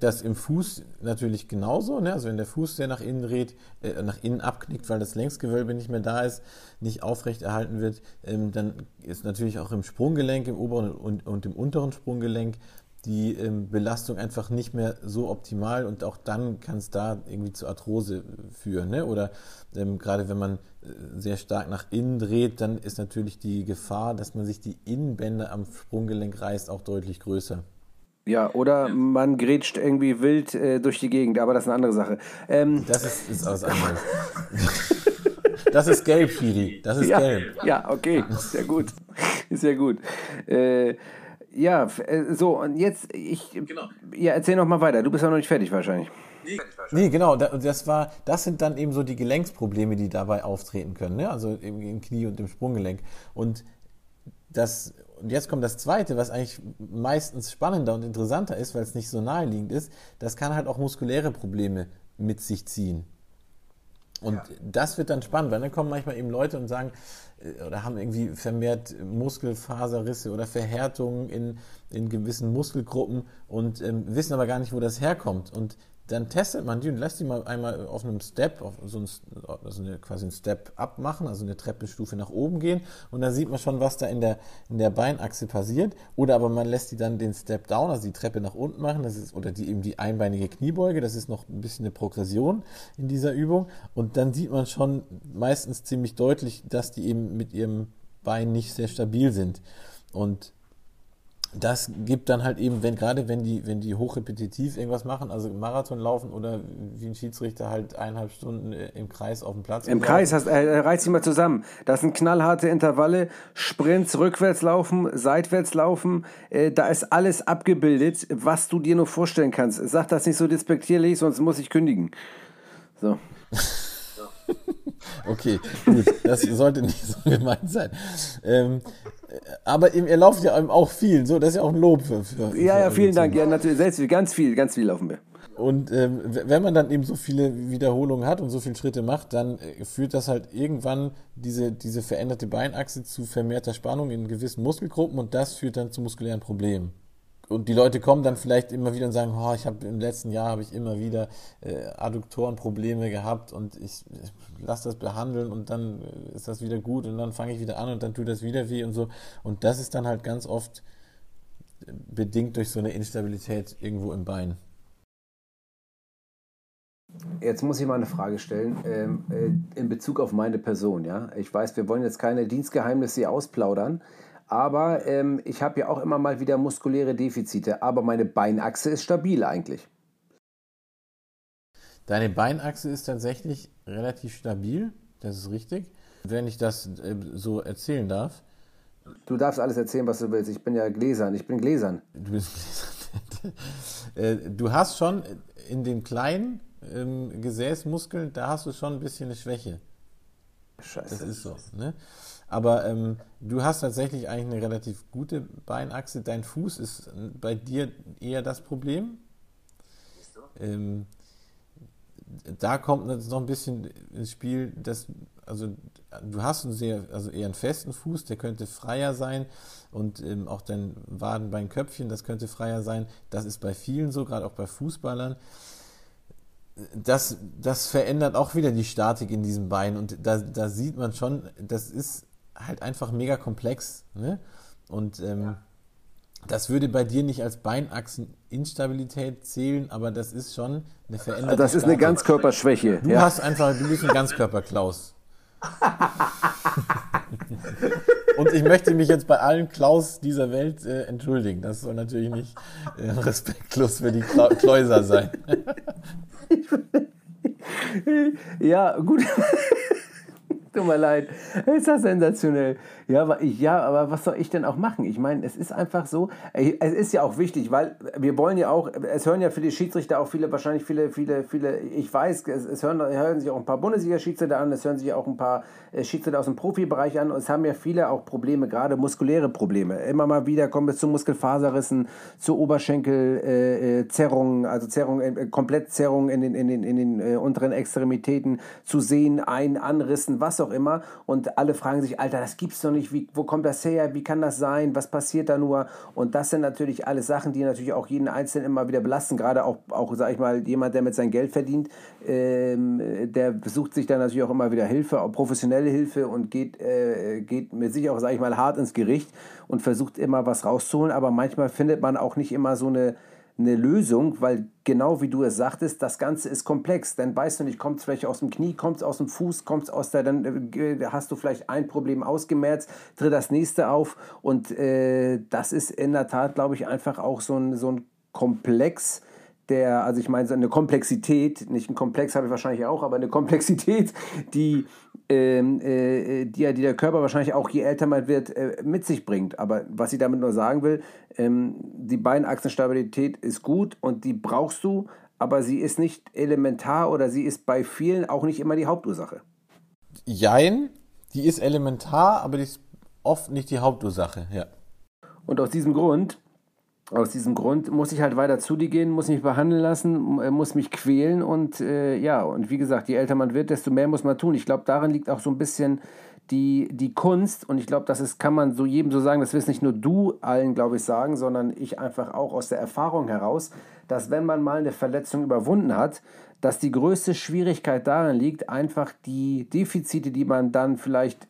das im Fuß natürlich genauso. Ne? Also wenn der Fuß sehr nach innen dreht, äh, nach innen abknickt, weil das Längsgewölbe nicht mehr da ist, nicht aufrecht erhalten wird, ähm, dann ist natürlich auch im Sprunggelenk, im oberen und, und im unteren Sprunggelenk die ähm, Belastung einfach nicht mehr so optimal und auch dann kann es da irgendwie zu Arthrose führen. Ne? Oder ähm, gerade wenn man äh, sehr stark nach innen dreht, dann ist natürlich die Gefahr, dass man sich die Innenbänder am Sprunggelenk reißt, auch deutlich größer. Ja, oder man grätscht irgendwie wild äh, durch die Gegend, aber das ist eine andere Sache. Ähm, das ist, ist was anderes. *laughs* das ist gelb, Firi. Das ist ja, gelb. Ja, okay. Sehr gut. Sehr gut. Äh, ja, äh, so, und jetzt, ich, genau. ja, erzähl noch mal weiter. Du bist ja noch nicht fertig wahrscheinlich. Nee, genau, das war, das sind dann eben so die Gelenksprobleme, die dabei auftreten können, ne? also im Knie und im Sprunggelenk. Und das, und jetzt kommt das Zweite, was eigentlich meistens spannender und interessanter ist, weil es nicht so naheliegend ist, das kann halt auch muskuläre Probleme mit sich ziehen. Und ja. das wird dann spannend, weil dann kommen manchmal eben Leute und sagen, äh, oder haben irgendwie vermehrt Muskelfaserrisse oder Verhärtungen in, in gewissen Muskelgruppen und ähm, wissen aber gar nicht, wo das herkommt. Und dann testet man die und lässt die mal einmal auf einem Step, auf so ein, also eine, quasi ein Step up machen, also eine Treppenstufe nach oben gehen und dann sieht man schon, was da in der, in der Beinachse passiert. Oder aber man lässt die dann den Step down, also die Treppe nach unten machen, das ist, oder die eben die einbeinige Kniebeuge, das ist noch ein bisschen eine Progression in dieser Übung. Und dann sieht man schon meistens ziemlich deutlich, dass die eben mit ihrem Bein nicht sehr stabil sind. Und das gibt dann halt eben, wenn gerade wenn die, wenn die hochrepetitiv irgendwas machen, also Marathon laufen oder wie ein Schiedsrichter halt eineinhalb Stunden äh, im Kreis auf dem Platz. Im Kreis, hast, äh, reiß dich mal zusammen. Das sind knallharte Intervalle, Sprints, rückwärts laufen, seitwärts laufen, äh, da ist alles abgebildet, was du dir nur vorstellen kannst. Sag das nicht so despektierlich, sonst muss ich kündigen. So. *laughs* okay, gut, das sollte nicht so *laughs* gemeint sein. Ähm, aber ihr lauft ja auch viel, so, das ist ja auch ein Lob für. für ja, ja, vielen Dank. Ja, natürlich, selbst ganz viel, ganz viel laufen wir. Und ähm, wenn man dann eben so viele Wiederholungen hat und so viele Schritte macht, dann äh, führt das halt irgendwann diese, diese veränderte Beinachse zu vermehrter Spannung in gewissen Muskelgruppen und das führt dann zu muskulären Problemen und die Leute kommen dann vielleicht immer wieder und sagen, oh, ich habe im letzten Jahr habe ich immer wieder äh, Adduktorenprobleme gehabt und ich, ich lasse das behandeln und dann ist das wieder gut und dann fange ich wieder an und dann tut das wieder weh und so. Und das ist dann halt ganz oft bedingt durch so eine Instabilität irgendwo im Bein. Jetzt muss ich mal eine Frage stellen ähm, äh, in Bezug auf meine Person. Ja, ich weiß, wir wollen jetzt keine Dienstgeheimnisse ausplaudern, aber ähm, ich habe ja auch immer mal wieder muskuläre Defizite. Aber meine Beinachse ist stabil eigentlich. Deine Beinachse ist tatsächlich relativ stabil, das ist richtig. Wenn ich das äh, so erzählen darf. Du darfst alles erzählen, was du willst. Ich bin ja gläsern. Ich bin gläsern. Du bist gläsern. *laughs* Äh, du hast schon in den kleinen ähm, Gesäßmuskeln, da hast du schon ein bisschen eine Schwäche. Scheiße. Das ist so. Ne? Aber ähm, du hast tatsächlich eigentlich eine relativ gute Beinachse. Dein Fuß ist bei dir eher das Problem. Ähm, da kommt jetzt noch ein bisschen ins Spiel, dass also du hast einen sehr, also eher einen festen Fuß, der könnte freier sein und ähm, auch dein Wadenbeinköpfchen, das könnte freier sein. Das ist bei vielen so, gerade auch bei Fußballern. Das, das verändert auch wieder die Statik in diesem Bein und da, da sieht man schon, das ist halt einfach mega komplex. Ne? Und ähm, ja. das würde bei dir nicht als Beinachseninstabilität zählen, aber das ist schon eine Veränderung. Das ist eine Ganzkörperschwäche. Du ja. hast einfach, du bist ein Ganzkörper-Klaus. *laughs* Und ich möchte mich jetzt bei allen Klaus dieser Welt äh, entschuldigen. Das soll natürlich nicht äh, respektlos für die Kla Kläuser sein. *laughs* ja, gut. Tut mir leid. Ist das sensationell. Ja, aber, ja, aber was soll ich denn auch machen? Ich meine, es ist einfach so, es ist ja auch wichtig, weil wir wollen ja auch, es hören ja viele Schiedsrichter auch viele, wahrscheinlich viele, viele, viele, ich weiß, es, es hören, hören sich auch ein paar Bundesliga-Schiedsrichter an, es hören sich auch ein paar äh, Schiedsrichter aus dem Profibereich an und es haben ja viele auch Probleme, gerade muskuläre Probleme. Immer mal wieder kommen wir zu Muskelfaserrissen, zu Oberschenkelzerrungen, äh, äh also Zerrungen, äh, Komplettzerrungen in den, in den, in den äh, unteren Extremitäten, zu sehen, ein, Anrissen, was auch immer. Und alle fragen sich, Alter, das gibt's doch nicht, wie, wo kommt das her, wie kann das sein, was passiert da nur? Und das sind natürlich alles Sachen, die natürlich auch jeden Einzelnen immer wieder belasten, gerade auch, auch sag ich mal, jemand, der mit sein Geld verdient, ähm, der sucht sich dann natürlich auch immer wieder Hilfe, auch professionelle Hilfe und geht, äh, geht mit sich auch, sag ich mal, hart ins Gericht und versucht immer was rauszuholen, aber manchmal findet man auch nicht immer so eine eine Lösung, weil genau wie du es sagtest, das Ganze ist komplex. Dann weißt du nicht, kommt es vielleicht aus dem Knie, kommt es aus dem Fuß, kommt es aus der, dann äh, hast du vielleicht ein Problem ausgemerzt, tritt das nächste auf und äh, das ist in der Tat, glaube ich, einfach auch so ein, so ein Komplex, der, also ich meine, so eine Komplexität, nicht ein Komplex habe ich wahrscheinlich auch, aber eine Komplexität, die, ähm, äh, die, die der Körper wahrscheinlich auch je älter man wird, äh, mit sich bringt. Aber was ich damit nur sagen will, ähm, die Beinachsenstabilität ist gut und die brauchst du, aber sie ist nicht elementar oder sie ist bei vielen auch nicht immer die Hauptursache. Jein, die ist elementar, aber die ist oft nicht die Hauptursache, ja. Und aus diesem Grund aus diesem Grund muss ich halt weiter zu dir gehen, muss mich behandeln lassen, äh, muss mich quälen und äh, ja, und wie gesagt, je älter man wird, desto mehr muss man tun. Ich glaube, darin liegt auch so ein bisschen die, die Kunst und ich glaube, das ist, kann man so jedem so sagen, das wirst nicht nur du allen, glaube ich, sagen, sondern ich einfach auch aus der Erfahrung heraus, dass wenn man mal eine Verletzung überwunden hat, dass die größte Schwierigkeit darin liegt, einfach die Defizite, die man dann vielleicht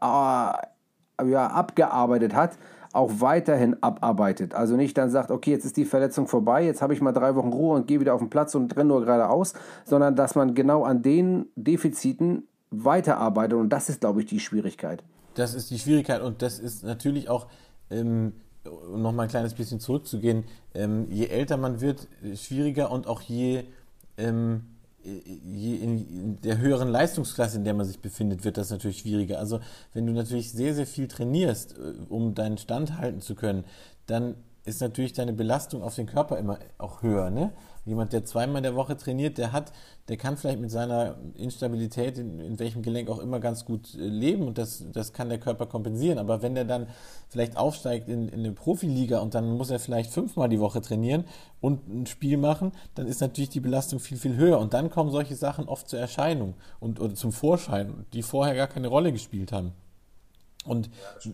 äh, ja, abgearbeitet hat, auch weiterhin abarbeitet. Also nicht dann sagt, okay, jetzt ist die Verletzung vorbei, jetzt habe ich mal drei Wochen Ruhe und gehe wieder auf den Platz und renne nur geradeaus, sondern dass man genau an den Defiziten weiterarbeitet. Und das ist, glaube ich, die Schwierigkeit. Das ist die Schwierigkeit und das ist natürlich auch, ähm, um nochmal ein kleines bisschen zurückzugehen, ähm, je älter man wird, schwieriger und auch je ähm, in der höheren Leistungsklasse, in der man sich befindet, wird das natürlich schwieriger. Also wenn du natürlich sehr, sehr viel trainierst, äh, um deinen Stand halten zu können, dann ist natürlich deine Belastung auf den Körper immer auch höher. Ne? Jemand, der zweimal in der Woche trainiert, der hat, der kann vielleicht mit seiner Instabilität, in, in welchem Gelenk auch immer, ganz gut äh, leben und das, das kann der Körper kompensieren. Aber wenn der dann vielleicht aufsteigt in, in eine Profiliga und dann muss er vielleicht fünfmal die Woche trainieren und ein Spiel machen, dann ist natürlich die Belastung viel, viel höher. Und dann kommen solche Sachen oft zur Erscheinung und oder zum Vorschein, die vorher gar keine Rolle gespielt haben. Und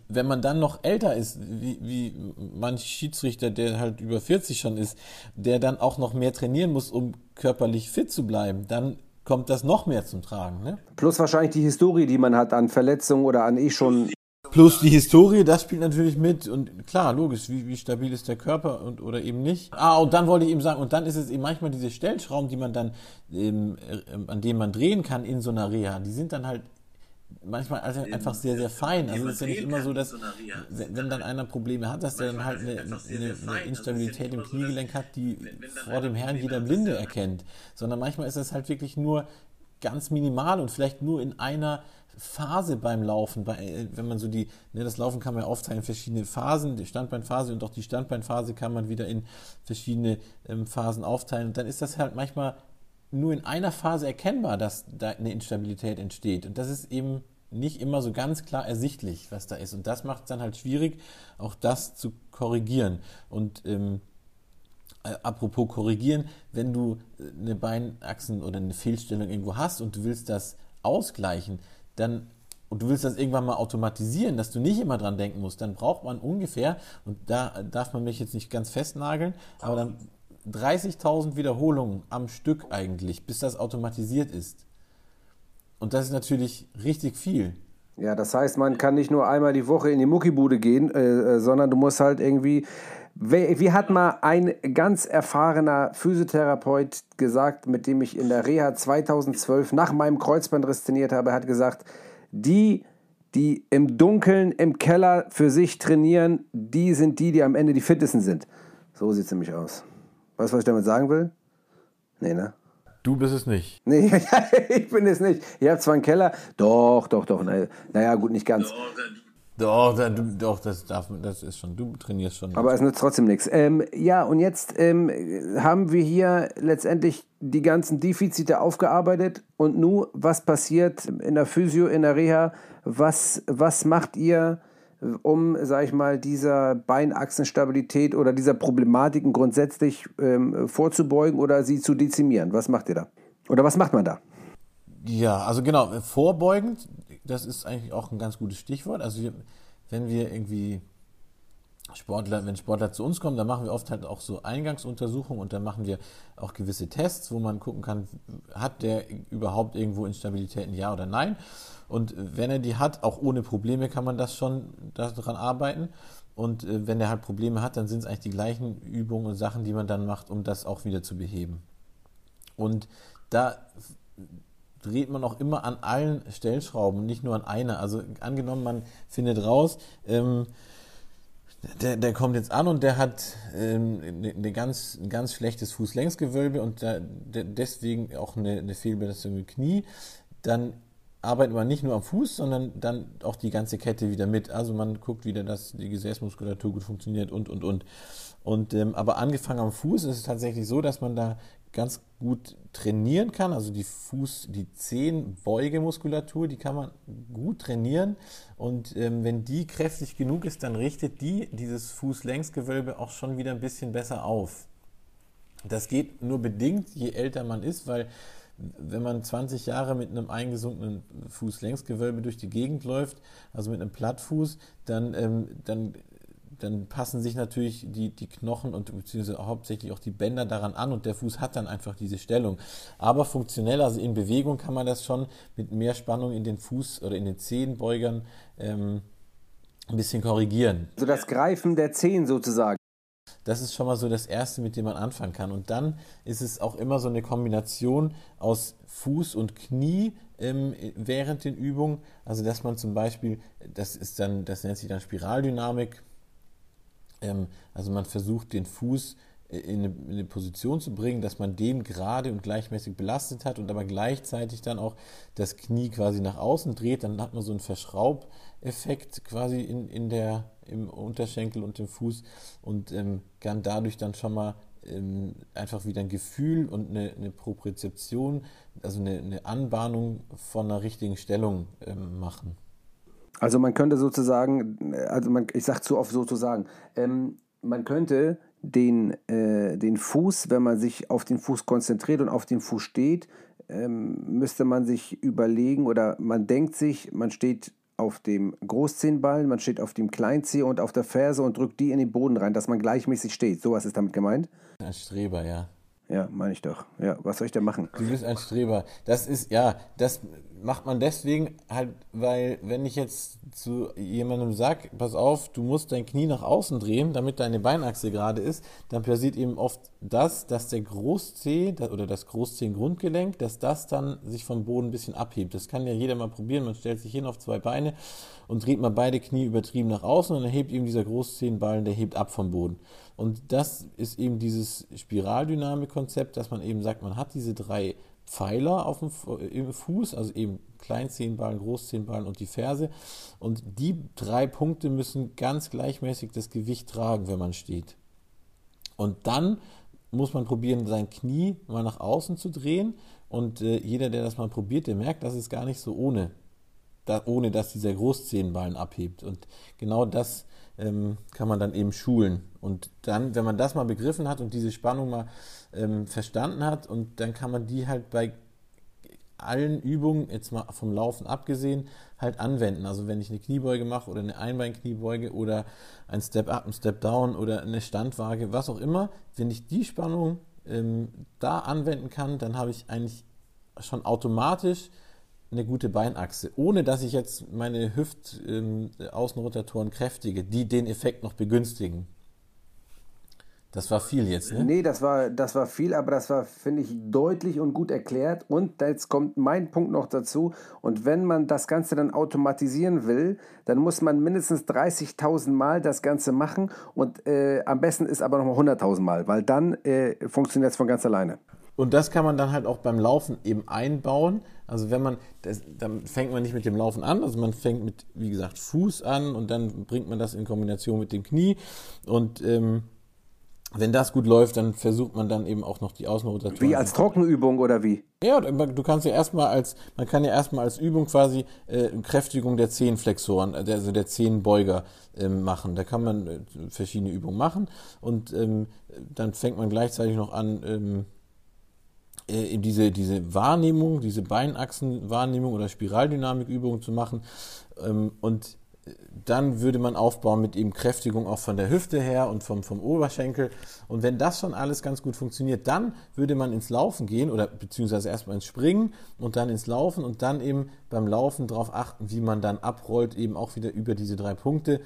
wenn man dann noch älter ist, wie, wie manch Schiedsrichter, der halt über 40 schon ist, der dann auch noch mehr trainieren muss, um körperlich fit zu bleiben, dann kommt das noch mehr zum Tragen. Ne? Plus wahrscheinlich die Historie, die man hat an Verletzungen oder an eh schon Plus die Historie, das spielt natürlich mit und klar, logisch, wie, wie stabil ist der Körper und oder eben nicht. Ah, und dann wollte ich eben sagen, und dann ist es eben manchmal diese Stellschrauben, die man dann, ähm, äh, an denen man drehen kann in so einer Reha, die sind dann halt manchmal also einfach sehr, sehr fein. Also es ist ja nicht immer so, dass wenn dann einer Probleme hat, dass der dann halt eine, eine, eine Instabilität im Kniegelenk hat, die vor dem Herrn jeder Blinde erkennt. Sondern manchmal ist es halt wirklich nur ganz minimal und vielleicht nur in einer Phase beim Laufen, bei, äh, wenn man so die, ne, das Laufen kann man ja aufteilen in verschiedene Phasen, die Standbeinphase und auch die Standbeinphase kann man wieder in verschiedene ähm, Phasen aufteilen. Und dann ist das halt manchmal nur in einer Phase erkennbar, dass da eine Instabilität entsteht. Und das ist eben nicht immer so ganz klar ersichtlich, was da ist. Und das macht es dann halt schwierig, auch das zu korrigieren. Und ähm, äh, apropos korrigieren, wenn du äh, eine Beinachsen oder eine Fehlstellung irgendwo hast und du willst das ausgleichen, dann und du willst das irgendwann mal automatisieren, dass du nicht immer dran denken musst, dann braucht man ungefähr, und da darf man mich jetzt nicht ganz festnageln, aber dann 30.000 Wiederholungen am Stück eigentlich, bis das automatisiert ist. Und das ist natürlich richtig viel. Ja, das heißt, man kann nicht nur einmal die Woche in die Muckibude gehen, äh, äh sondern du musst halt irgendwie wie hat mal ein ganz erfahrener Physiotherapeut gesagt, mit dem ich in der Reha 2012 nach meinem Kreuzbandriss trainiert habe, hat gesagt, die, die im Dunkeln im Keller für sich trainieren, die sind die, die am Ende die fittesten sind. So sieht es nämlich aus. Weißt du, was ich damit sagen will? Nee, ne? Du bist es nicht. Nee, *laughs* ich bin es nicht. Ich habe zwar einen Keller. Doch, doch, doch. Naja, gut, nicht ganz. Doch, doch, da, du, doch das, darf, das ist schon, du trainierst schon. Aber es nützt trotzdem nichts. Ähm, ja, und jetzt ähm, haben wir hier letztendlich die ganzen Defizite aufgearbeitet. Und nun, was passiert in der Physio, in der Reha? Was, was macht ihr, um, sag ich mal, dieser Beinachsenstabilität oder dieser Problematiken grundsätzlich ähm, vorzubeugen oder sie zu dezimieren? Was macht ihr da? Oder was macht man da? Ja, also genau, vorbeugend das ist eigentlich auch ein ganz gutes Stichwort. Also wenn wir irgendwie Sportler, wenn Sportler zu uns kommen, dann machen wir oft halt auch so Eingangsuntersuchungen und dann machen wir auch gewisse Tests, wo man gucken kann, hat der überhaupt irgendwo Instabilitäten, ja oder nein. Und wenn er die hat, auch ohne Probleme kann man das schon daran arbeiten. Und äh, wenn er halt Probleme hat, dann sind es eigentlich die gleichen Übungen und Sachen, die man dann macht, um das auch wieder zu beheben. Und da dreht man auch immer an allen Stellschrauben, nicht nur an einer. Also angenommen, man findet raus, ähm, der, der kommt jetzt an und der hat ähm, eine, eine ganz, ein ganz schlechtes Fußlängsgewölbe und der, der deswegen auch eine, eine Fehlbelastung im Knie, dann arbeitet man nicht nur am Fuß, sondern dann auch die ganze Kette wieder mit. Also man guckt wieder, dass die Gesäßmuskulatur gut funktioniert und, und, und. und ähm, aber angefangen am Fuß ist es tatsächlich so, dass man da ganz gut trainieren kann. Also die Fuß, die Zehenbeugemuskulatur, die kann man gut trainieren. Und ähm, wenn die kräftig genug ist, dann richtet die dieses Fußlängsgewölbe auch schon wieder ein bisschen besser auf. Das geht nur bedingt, je älter man ist, weil wenn man 20 Jahre mit einem eingesunkenen Fußlängsgewölbe durch die Gegend läuft, also mit einem Plattfuß, dann, ähm, dann dann passen sich natürlich die, die Knochen und beziehungsweise hauptsächlich auch die Bänder daran an und der Fuß hat dann einfach diese Stellung. Aber funktionell, also in Bewegung kann man das schon mit mehr Spannung in den Fuß oder in den Zehenbeugern ähm, ein bisschen korrigieren. Also das Greifen der Zehen sozusagen. Das ist schon mal so das Erste, mit dem man anfangen kann. Und dann ist es auch immer so eine Kombination aus Fuß und Knie ähm, während den Übungen. Also dass man zum Beispiel, das ist dann, das nennt sich dann Spiraldynamik, ähm, also man versucht den Fuß äh, in eine, in eine, Position zu bringen, dass man den gerade und gleichmäßig belastet hat und aber gleichzeitig dann auch das Knie quasi nach außen dreht, dann hat man so einen Verschraubeffekt quasi in, in der, im Unterschenkel und im Fuß und ähm, kann dadurch dann schon mal ähm, einfach wieder ein Gefühl und eine, eine Propriozeption, also eine, eine, Anbahnung von einer richtigen Stellung ähm, machen. Also man könnte sozusagen, also man, ich sage zu oft sozusagen, ähm, man könnte den, äh, den Fuß, wenn man sich auf den Fuß konzentriert und auf den Fuß steht, ähm, müsste man sich überlegen oder man denkt sich, man steht auf dem Großzehenballen, man steht auf dem Kleinzeh und auf der Ferse und drückt die in den Boden rein, dass man gleichmäßig steht. So was ist damit gemeint? Ein Streber, ja. Ja, meine ich doch. Ja, was soll ich da machen? Du bist ein Streber. Das ist, ja, das macht man deswegen halt, weil wenn ich jetzt zu jemandem sage, pass auf, du musst dein Knie nach außen drehen, damit deine Beinachse gerade ist, dann passiert eben oft das, dass der Großzeh oder das Großzehengrundgelenk, dass das dann sich vom Boden ein bisschen abhebt. Das kann ja jeder mal probieren. Man stellt sich hin auf zwei Beine und dreht mal beide Knie übertrieben nach außen und dann hebt eben dieser Großzehenballen, der hebt ab vom Boden. Und das ist eben dieses Spiraldynamik-Konzept, dass man eben sagt, man hat diese drei Pfeiler auf dem im Fuß, also eben Kleinzehenballen, Großzehenballen und die Ferse. Und die drei Punkte müssen ganz gleichmäßig das Gewicht tragen, wenn man steht. Und dann muss man probieren, sein Knie mal nach außen zu drehen. Und äh, jeder, der das mal probiert, der merkt, dass es gar nicht so ohne, da, ohne dass dieser Großzehenballen abhebt. Und genau das ähm, kann man dann eben schulen. Und dann, wenn man das mal begriffen hat und diese Spannung mal ähm, verstanden hat, und dann kann man die halt bei allen Übungen, jetzt mal vom Laufen abgesehen, halt anwenden. Also wenn ich eine Kniebeuge mache oder eine Einbeinkniebeuge oder ein Step Up, ein Step Down oder eine Standwaage, was auch immer, wenn ich die Spannung ähm, da anwenden kann, dann habe ich eigentlich schon automatisch eine gute Beinachse, ohne dass ich jetzt meine Hüftaußenrotatoren ähm, kräftige, die den Effekt noch begünstigen. Das war viel jetzt, ne? Nee, das war, das war viel, aber das war, finde ich, deutlich und gut erklärt. Und jetzt kommt mein Punkt noch dazu. Und wenn man das Ganze dann automatisieren will, dann muss man mindestens 30.000 Mal das Ganze machen. Und äh, am besten ist aber nochmal 100.000 Mal, weil dann äh, funktioniert es von ganz alleine. Und das kann man dann halt auch beim Laufen eben einbauen. Also wenn man, das, dann fängt man nicht mit dem Laufen an, also man fängt mit, wie gesagt, Fuß an und dann bringt man das in Kombination mit dem Knie. Und ähm, wenn das gut läuft, dann versucht man dann eben auch noch die Außenrotation. Wie als Trockenübung oder wie? Ja, du kannst ja erstmal als, man kann ja erstmal als Übung quasi äh, Kräftigung der Zehenflexoren, äh, also der Zehenbeuger ähm, machen. Da kann man äh, verschiedene Übungen machen und ähm, dann fängt man gleichzeitig noch an, ähm, äh, diese, diese Wahrnehmung, diese Beinachsenwahrnehmung oder Spiraldynamikübungen zu machen. Ähm, und dann würde man aufbauen mit eben Kräftigung auch von der Hüfte her und vom, vom Oberschenkel. Und wenn das schon alles ganz gut funktioniert, dann würde man ins Laufen gehen oder beziehungsweise erstmal ins Springen und dann ins Laufen und dann eben beim Laufen darauf achten, wie man dann abrollt, eben auch wieder über diese drei Punkte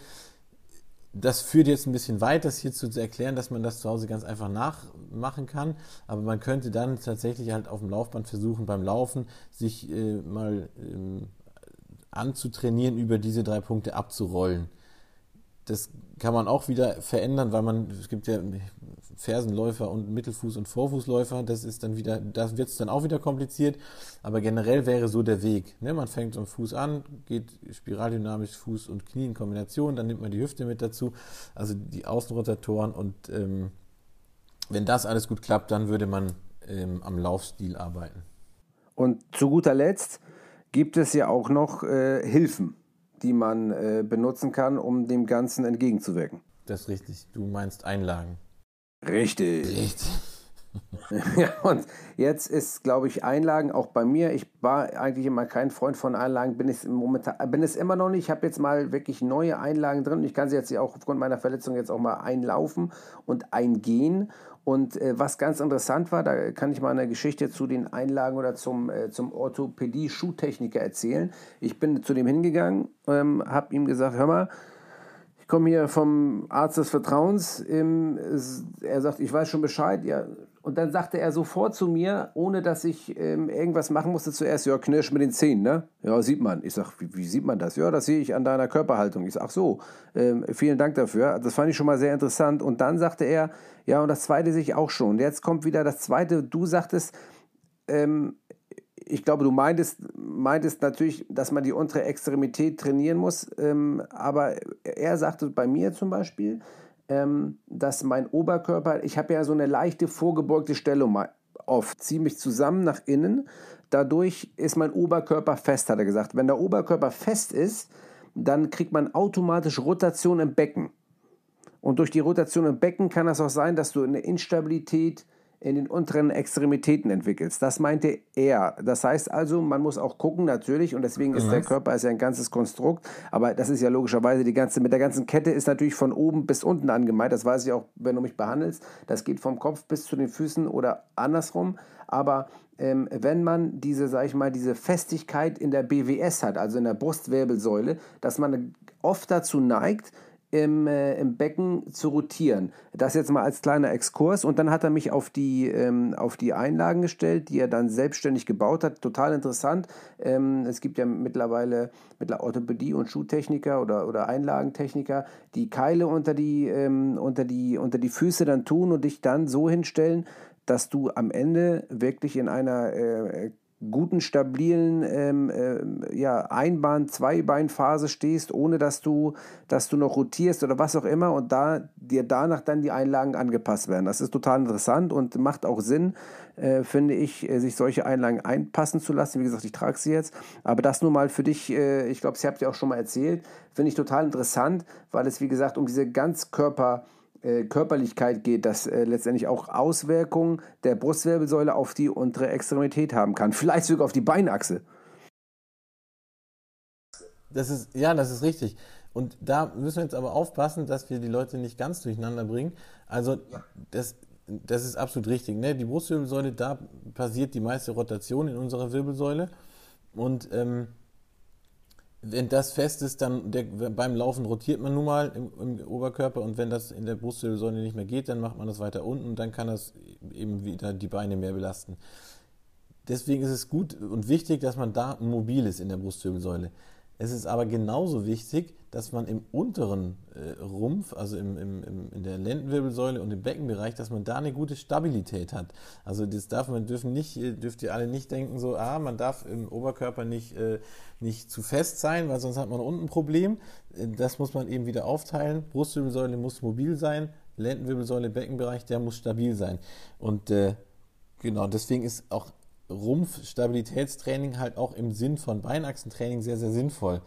das führt jetzt ein bisschen weit, das hier zu erklären, dass man das zu Hause ganz einfach nachmachen kann. Aber man könnte dann tatsächlich halt auf dem Laufband versuchen, beim Laufen sich äh, mal ähm, anzutrainieren, über diese drei Punkte abzurollen. Das kann man auch wieder verändern, weil man, es gibt ja Fersenläufer und Mittelfuß- und Vorfußläufer, das ist dann wieder, das wird es dann auch wieder kompliziert, aber generell wäre so der Weg. Ne? Man fängt am Fuß an, geht spiraldynamisch Fuß und Knie in Kombination, dann nimmt man die Hüfte mit dazu, also die Außenrotatoren und ähm, wenn das alles gut klappt, dann würde man ähm, am Laufstil arbeiten. Und zu guter Letzt gibt es ja auch noch äh, Hilfen die man äh, benutzen kann, um dem Ganzen entgegenzuwirken. Das ist richtig. Du meinst Einlagen. Richtig. Richtig. *laughs* ja, und jetzt ist, glaube ich, Einlagen auch bei mir. Ich war eigentlich immer kein Freund von Einlagen, bin es momentan, bin es immer noch nicht. Ich habe jetzt mal wirklich neue Einlagen drin. Ich kann sie jetzt auch aufgrund meiner Verletzung jetzt auch mal einlaufen und eingehen. Und äh, was ganz interessant war, da kann ich mal eine Geschichte zu den Einlagen oder zum, äh, zum Orthopädie-Schuhtechniker erzählen. Ich bin zu dem hingegangen, ähm, habe ihm gesagt, hör mal, ich komme hier vom Arzt des Vertrauens. Ähm, er sagt, ich weiß schon Bescheid. Ja. Und dann sagte er sofort zu mir, ohne dass ich ähm, irgendwas machen musste, zuerst, ja, knirsch mit den Zähnen, ne? Ja, sieht man. Ich sage, wie, wie, sieht man das? Ja, das sehe ich an deiner Körperhaltung. Ich sage, ach so, ähm, vielen Dank dafür. Das fand ich schon mal sehr interessant. Und dann sagte er, ja, und das zweite sehe ich auch schon. Jetzt kommt wieder das zweite. Du sagtest, ähm, ich glaube, du meintest, meintest natürlich, dass man die untere Extremität trainieren muss. Ähm, aber er sagte bei mir zum Beispiel, ähm, dass mein Oberkörper, ich habe ja so eine leichte vorgebeugte Stellung oft, ziehe mich zusammen nach innen. Dadurch ist mein Oberkörper fest, hat er gesagt. Wenn der Oberkörper fest ist, dann kriegt man automatisch Rotation im Becken. Und durch die Rotation im Becken kann es auch sein, dass du eine Instabilität in den unteren Extremitäten entwickelst. Das meinte er. Das heißt also, man muss auch gucken, natürlich, und deswegen ist der Körper ist ja ein ganzes Konstrukt, aber das ist ja logischerweise die ganze, mit der ganzen Kette ist natürlich von oben bis unten angemeint. Das weiß ich auch, wenn du mich behandelst. Das geht vom Kopf bis zu den Füßen oder andersrum. Aber ähm, wenn man diese, sag ich mal, diese Festigkeit in der BWS hat, also in der Brustwirbelsäule, dass man oft dazu neigt, im, äh, im Becken zu rotieren. Das jetzt mal als kleiner Exkurs. Und dann hat er mich auf die, ähm, auf die Einlagen gestellt, die er dann selbstständig gebaut hat. Total interessant. Ähm, es gibt ja mittlerweile, mittlerweile Orthopädie- und Schuhtechniker oder, oder Einlagentechniker, die Keile unter die, ähm, unter, die, unter die Füße dann tun und dich dann so hinstellen, dass du am Ende wirklich in einer äh, guten, stabilen ähm, äh, ja, Einbahn-, Zweibeinphase stehst, ohne dass du, dass du noch rotierst oder was auch immer und da dir danach dann die Einlagen angepasst werden. Das ist total interessant und macht auch Sinn, äh, finde ich, äh, sich solche Einlagen einpassen zu lassen. Wie gesagt, ich trage sie jetzt, aber das nur mal für dich, äh, ich glaube, sie habt ihr auch schon mal erzählt, finde ich total interessant, weil es, wie gesagt, um diese Ganzkörper- äh, Körperlichkeit geht, das äh, letztendlich auch Auswirkungen der Brustwirbelsäule auf die untere Extremität haben kann. Vielleicht sogar auf die Beinachse. Das ist, ja, das ist richtig. Und da müssen wir jetzt aber aufpassen, dass wir die Leute nicht ganz durcheinander bringen. Also, das, das ist absolut richtig. Ne? Die Brustwirbelsäule, da passiert die meiste Rotation in unserer Wirbelsäule. Und ähm, wenn das fest ist, dann der, beim Laufen rotiert man nun mal im, im, Oberkörper und wenn das in der Brustwirbelsäule nicht mehr geht, dann macht man das weiter unten und dann kann das eben wieder die Beine mehr belasten. Deswegen ist es gut und wichtig, dass man da mobil ist in der Brustwirbelsäule. Es ist aber genauso wichtig, dass man im unteren äh, Rumpf, also im, im, im, in der Lendenwirbelsäule und im Beckenbereich, dass man da eine gute Stabilität hat. Also das darf man dürfen nicht, äh, dürft ihr alle nicht denken, so, ah, man darf im Oberkörper nicht, äh, nicht zu fest sein, weil sonst hat man unten ein Problem. Äh, das muss man eben wieder aufteilen. Brustwirbelsäule muss mobil sein, Lendenwirbelsäule, Beckenbereich, der muss stabil sein. Und äh, genau, deswegen ist auch Rumpfstabilitätstraining halt auch im Sinn von Beinachsentraining sehr, sehr sinnvoll.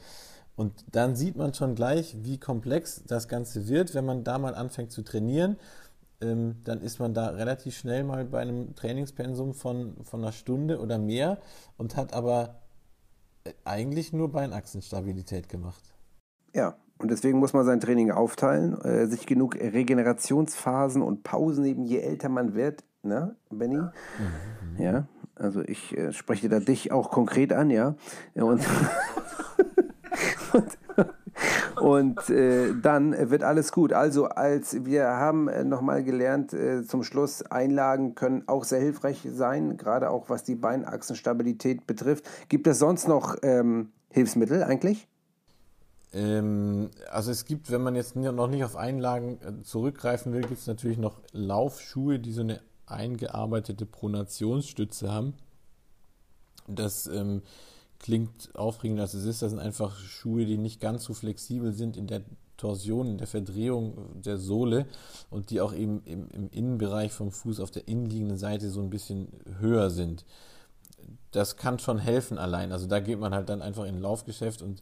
Und dann sieht man schon gleich, wie komplex das Ganze wird, wenn man da mal anfängt zu trainieren. Ähm, dann ist man da relativ schnell mal bei einem Trainingspensum von, von einer Stunde oder mehr und hat aber äh, eigentlich nur Beinachsenstabilität gemacht. Ja, und deswegen muss man sein Training aufteilen, äh, sich genug Regenerationsphasen und Pausen nehmen, je älter man wird, ne, Benny? Mhm. Ja, also ich äh, spreche da dich auch konkret an, ja. Und, und, *laughs* und äh, dann wird alles gut. Also als wir haben äh, nochmal gelernt, äh, zum Schluss Einlagen können auch sehr hilfreich sein, gerade auch was die Beinachsenstabilität betrifft. Gibt es sonst noch ähm, Hilfsmittel eigentlich? Ähm, also es gibt, wenn man jetzt noch nicht auf Einlagen äh, zurückgreifen will, gibt es natürlich noch Laufschuhe, die so eine eingearbeitete Pronationsstütze haben. Das ähm, klingt aufregend, als es ist. Das sind einfach Schuhe, die nicht ganz so flexibel sind in der Torsion, in der Verdrehung der Sohle und die auch eben im, im Innenbereich vom Fuß auf der innenliegenden Seite so ein bisschen höher sind. Das kann schon helfen allein. Also da geht man halt dann einfach in ein Laufgeschäft und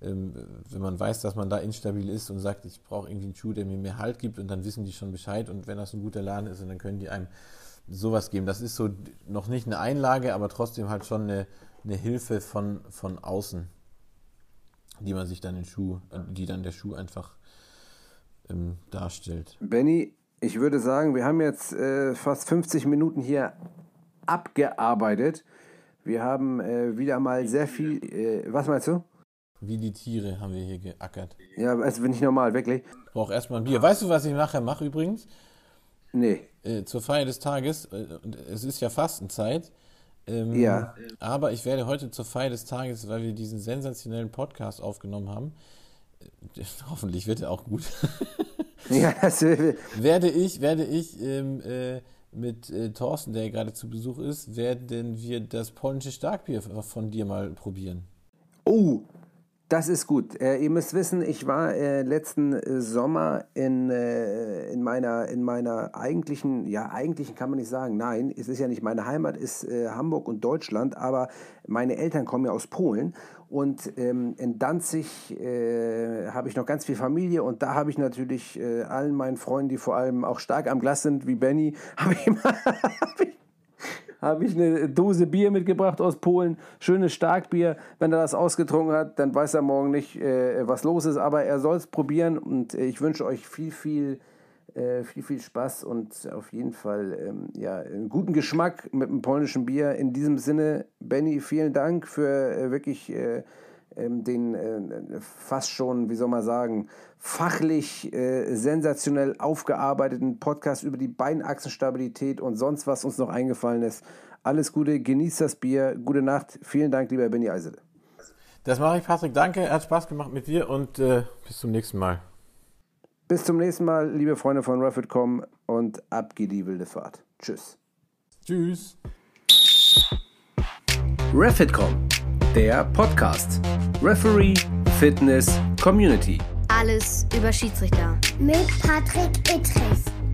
wenn man weiß, dass man da instabil ist und sagt, ich brauche irgendwie einen Schuh, der mir mehr Halt gibt und dann wissen die schon Bescheid und wenn das ein guter Laden ist, dann können die einem sowas geben. Das ist so noch nicht eine Einlage, aber trotzdem halt schon eine, eine Hilfe von, von außen, die man sich dann den Schuh, die dann der Schuh einfach ähm, darstellt. Benny, ich würde sagen, wir haben jetzt äh, fast 50 Minuten hier abgearbeitet. Wir haben äh, wieder mal sehr viel. Äh, was meinst du? Wie die Tiere haben wir hier geackert. Ja, also bin ich normal, wirklich. Ich brauche erstmal ein Bier. Weißt du, was ich nachher mache übrigens? Nee. Äh, zur Feier des Tages, äh, es ist ja Fastenzeit. Ähm, ja. Aber ich werde heute zur Feier des Tages, weil wir diesen sensationellen Podcast aufgenommen haben, äh, *laughs* hoffentlich wird er auch gut. *laughs* ja, das *laughs* werde ich, werde ich ähm, äh, mit äh, Thorsten, der gerade zu Besuch ist, werden wir das polnische Starkbier von dir mal probieren. Oh, das ist gut. Äh, ihr müsst wissen, ich war äh, letzten äh, Sommer in, äh, in, meiner, in meiner eigentlichen, ja, eigentlichen kann man nicht sagen, nein, es ist ja nicht meine Heimat, ist äh, Hamburg und Deutschland, aber meine Eltern kommen ja aus Polen Und ähm, in Danzig äh, habe ich noch ganz viel Familie und da habe ich natürlich allen meinen Freunden, die vor allem auch stark am Glas sind, wie Benny, *laughs* habe ich, *laughs* hab ich, hab ich eine Dose Bier mitgebracht aus Polen. Schönes Starkbier. Wenn er das ausgetrunken hat, dann weiß er morgen nicht, äh, was los ist, aber er soll es probieren und äh, ich wünsche euch viel, viel äh, viel, viel Spaß und auf jeden Fall ähm, ja, einen guten Geschmack mit dem polnischen Bier. In diesem Sinne, Benny, vielen Dank für äh, wirklich äh, den äh, fast schon, wie soll man sagen, fachlich äh, sensationell aufgearbeiteten Podcast über die Beinachsenstabilität und sonst was uns noch eingefallen ist. Alles Gute, genießt das Bier, gute Nacht. Vielen Dank, lieber Benny Eisele. Das mache ich, Patrick. Danke, hat Spaß gemacht mit dir und äh, bis zum nächsten Mal. Bis zum nächsten Mal, liebe Freunde von Rapid.com und ab geht die wilde Fahrt. Tschüss. Tschüss. Rapid.com, der Podcast. Referee, Fitness, Community. Alles über Schiedsrichter. Mit Patrick Ittrich.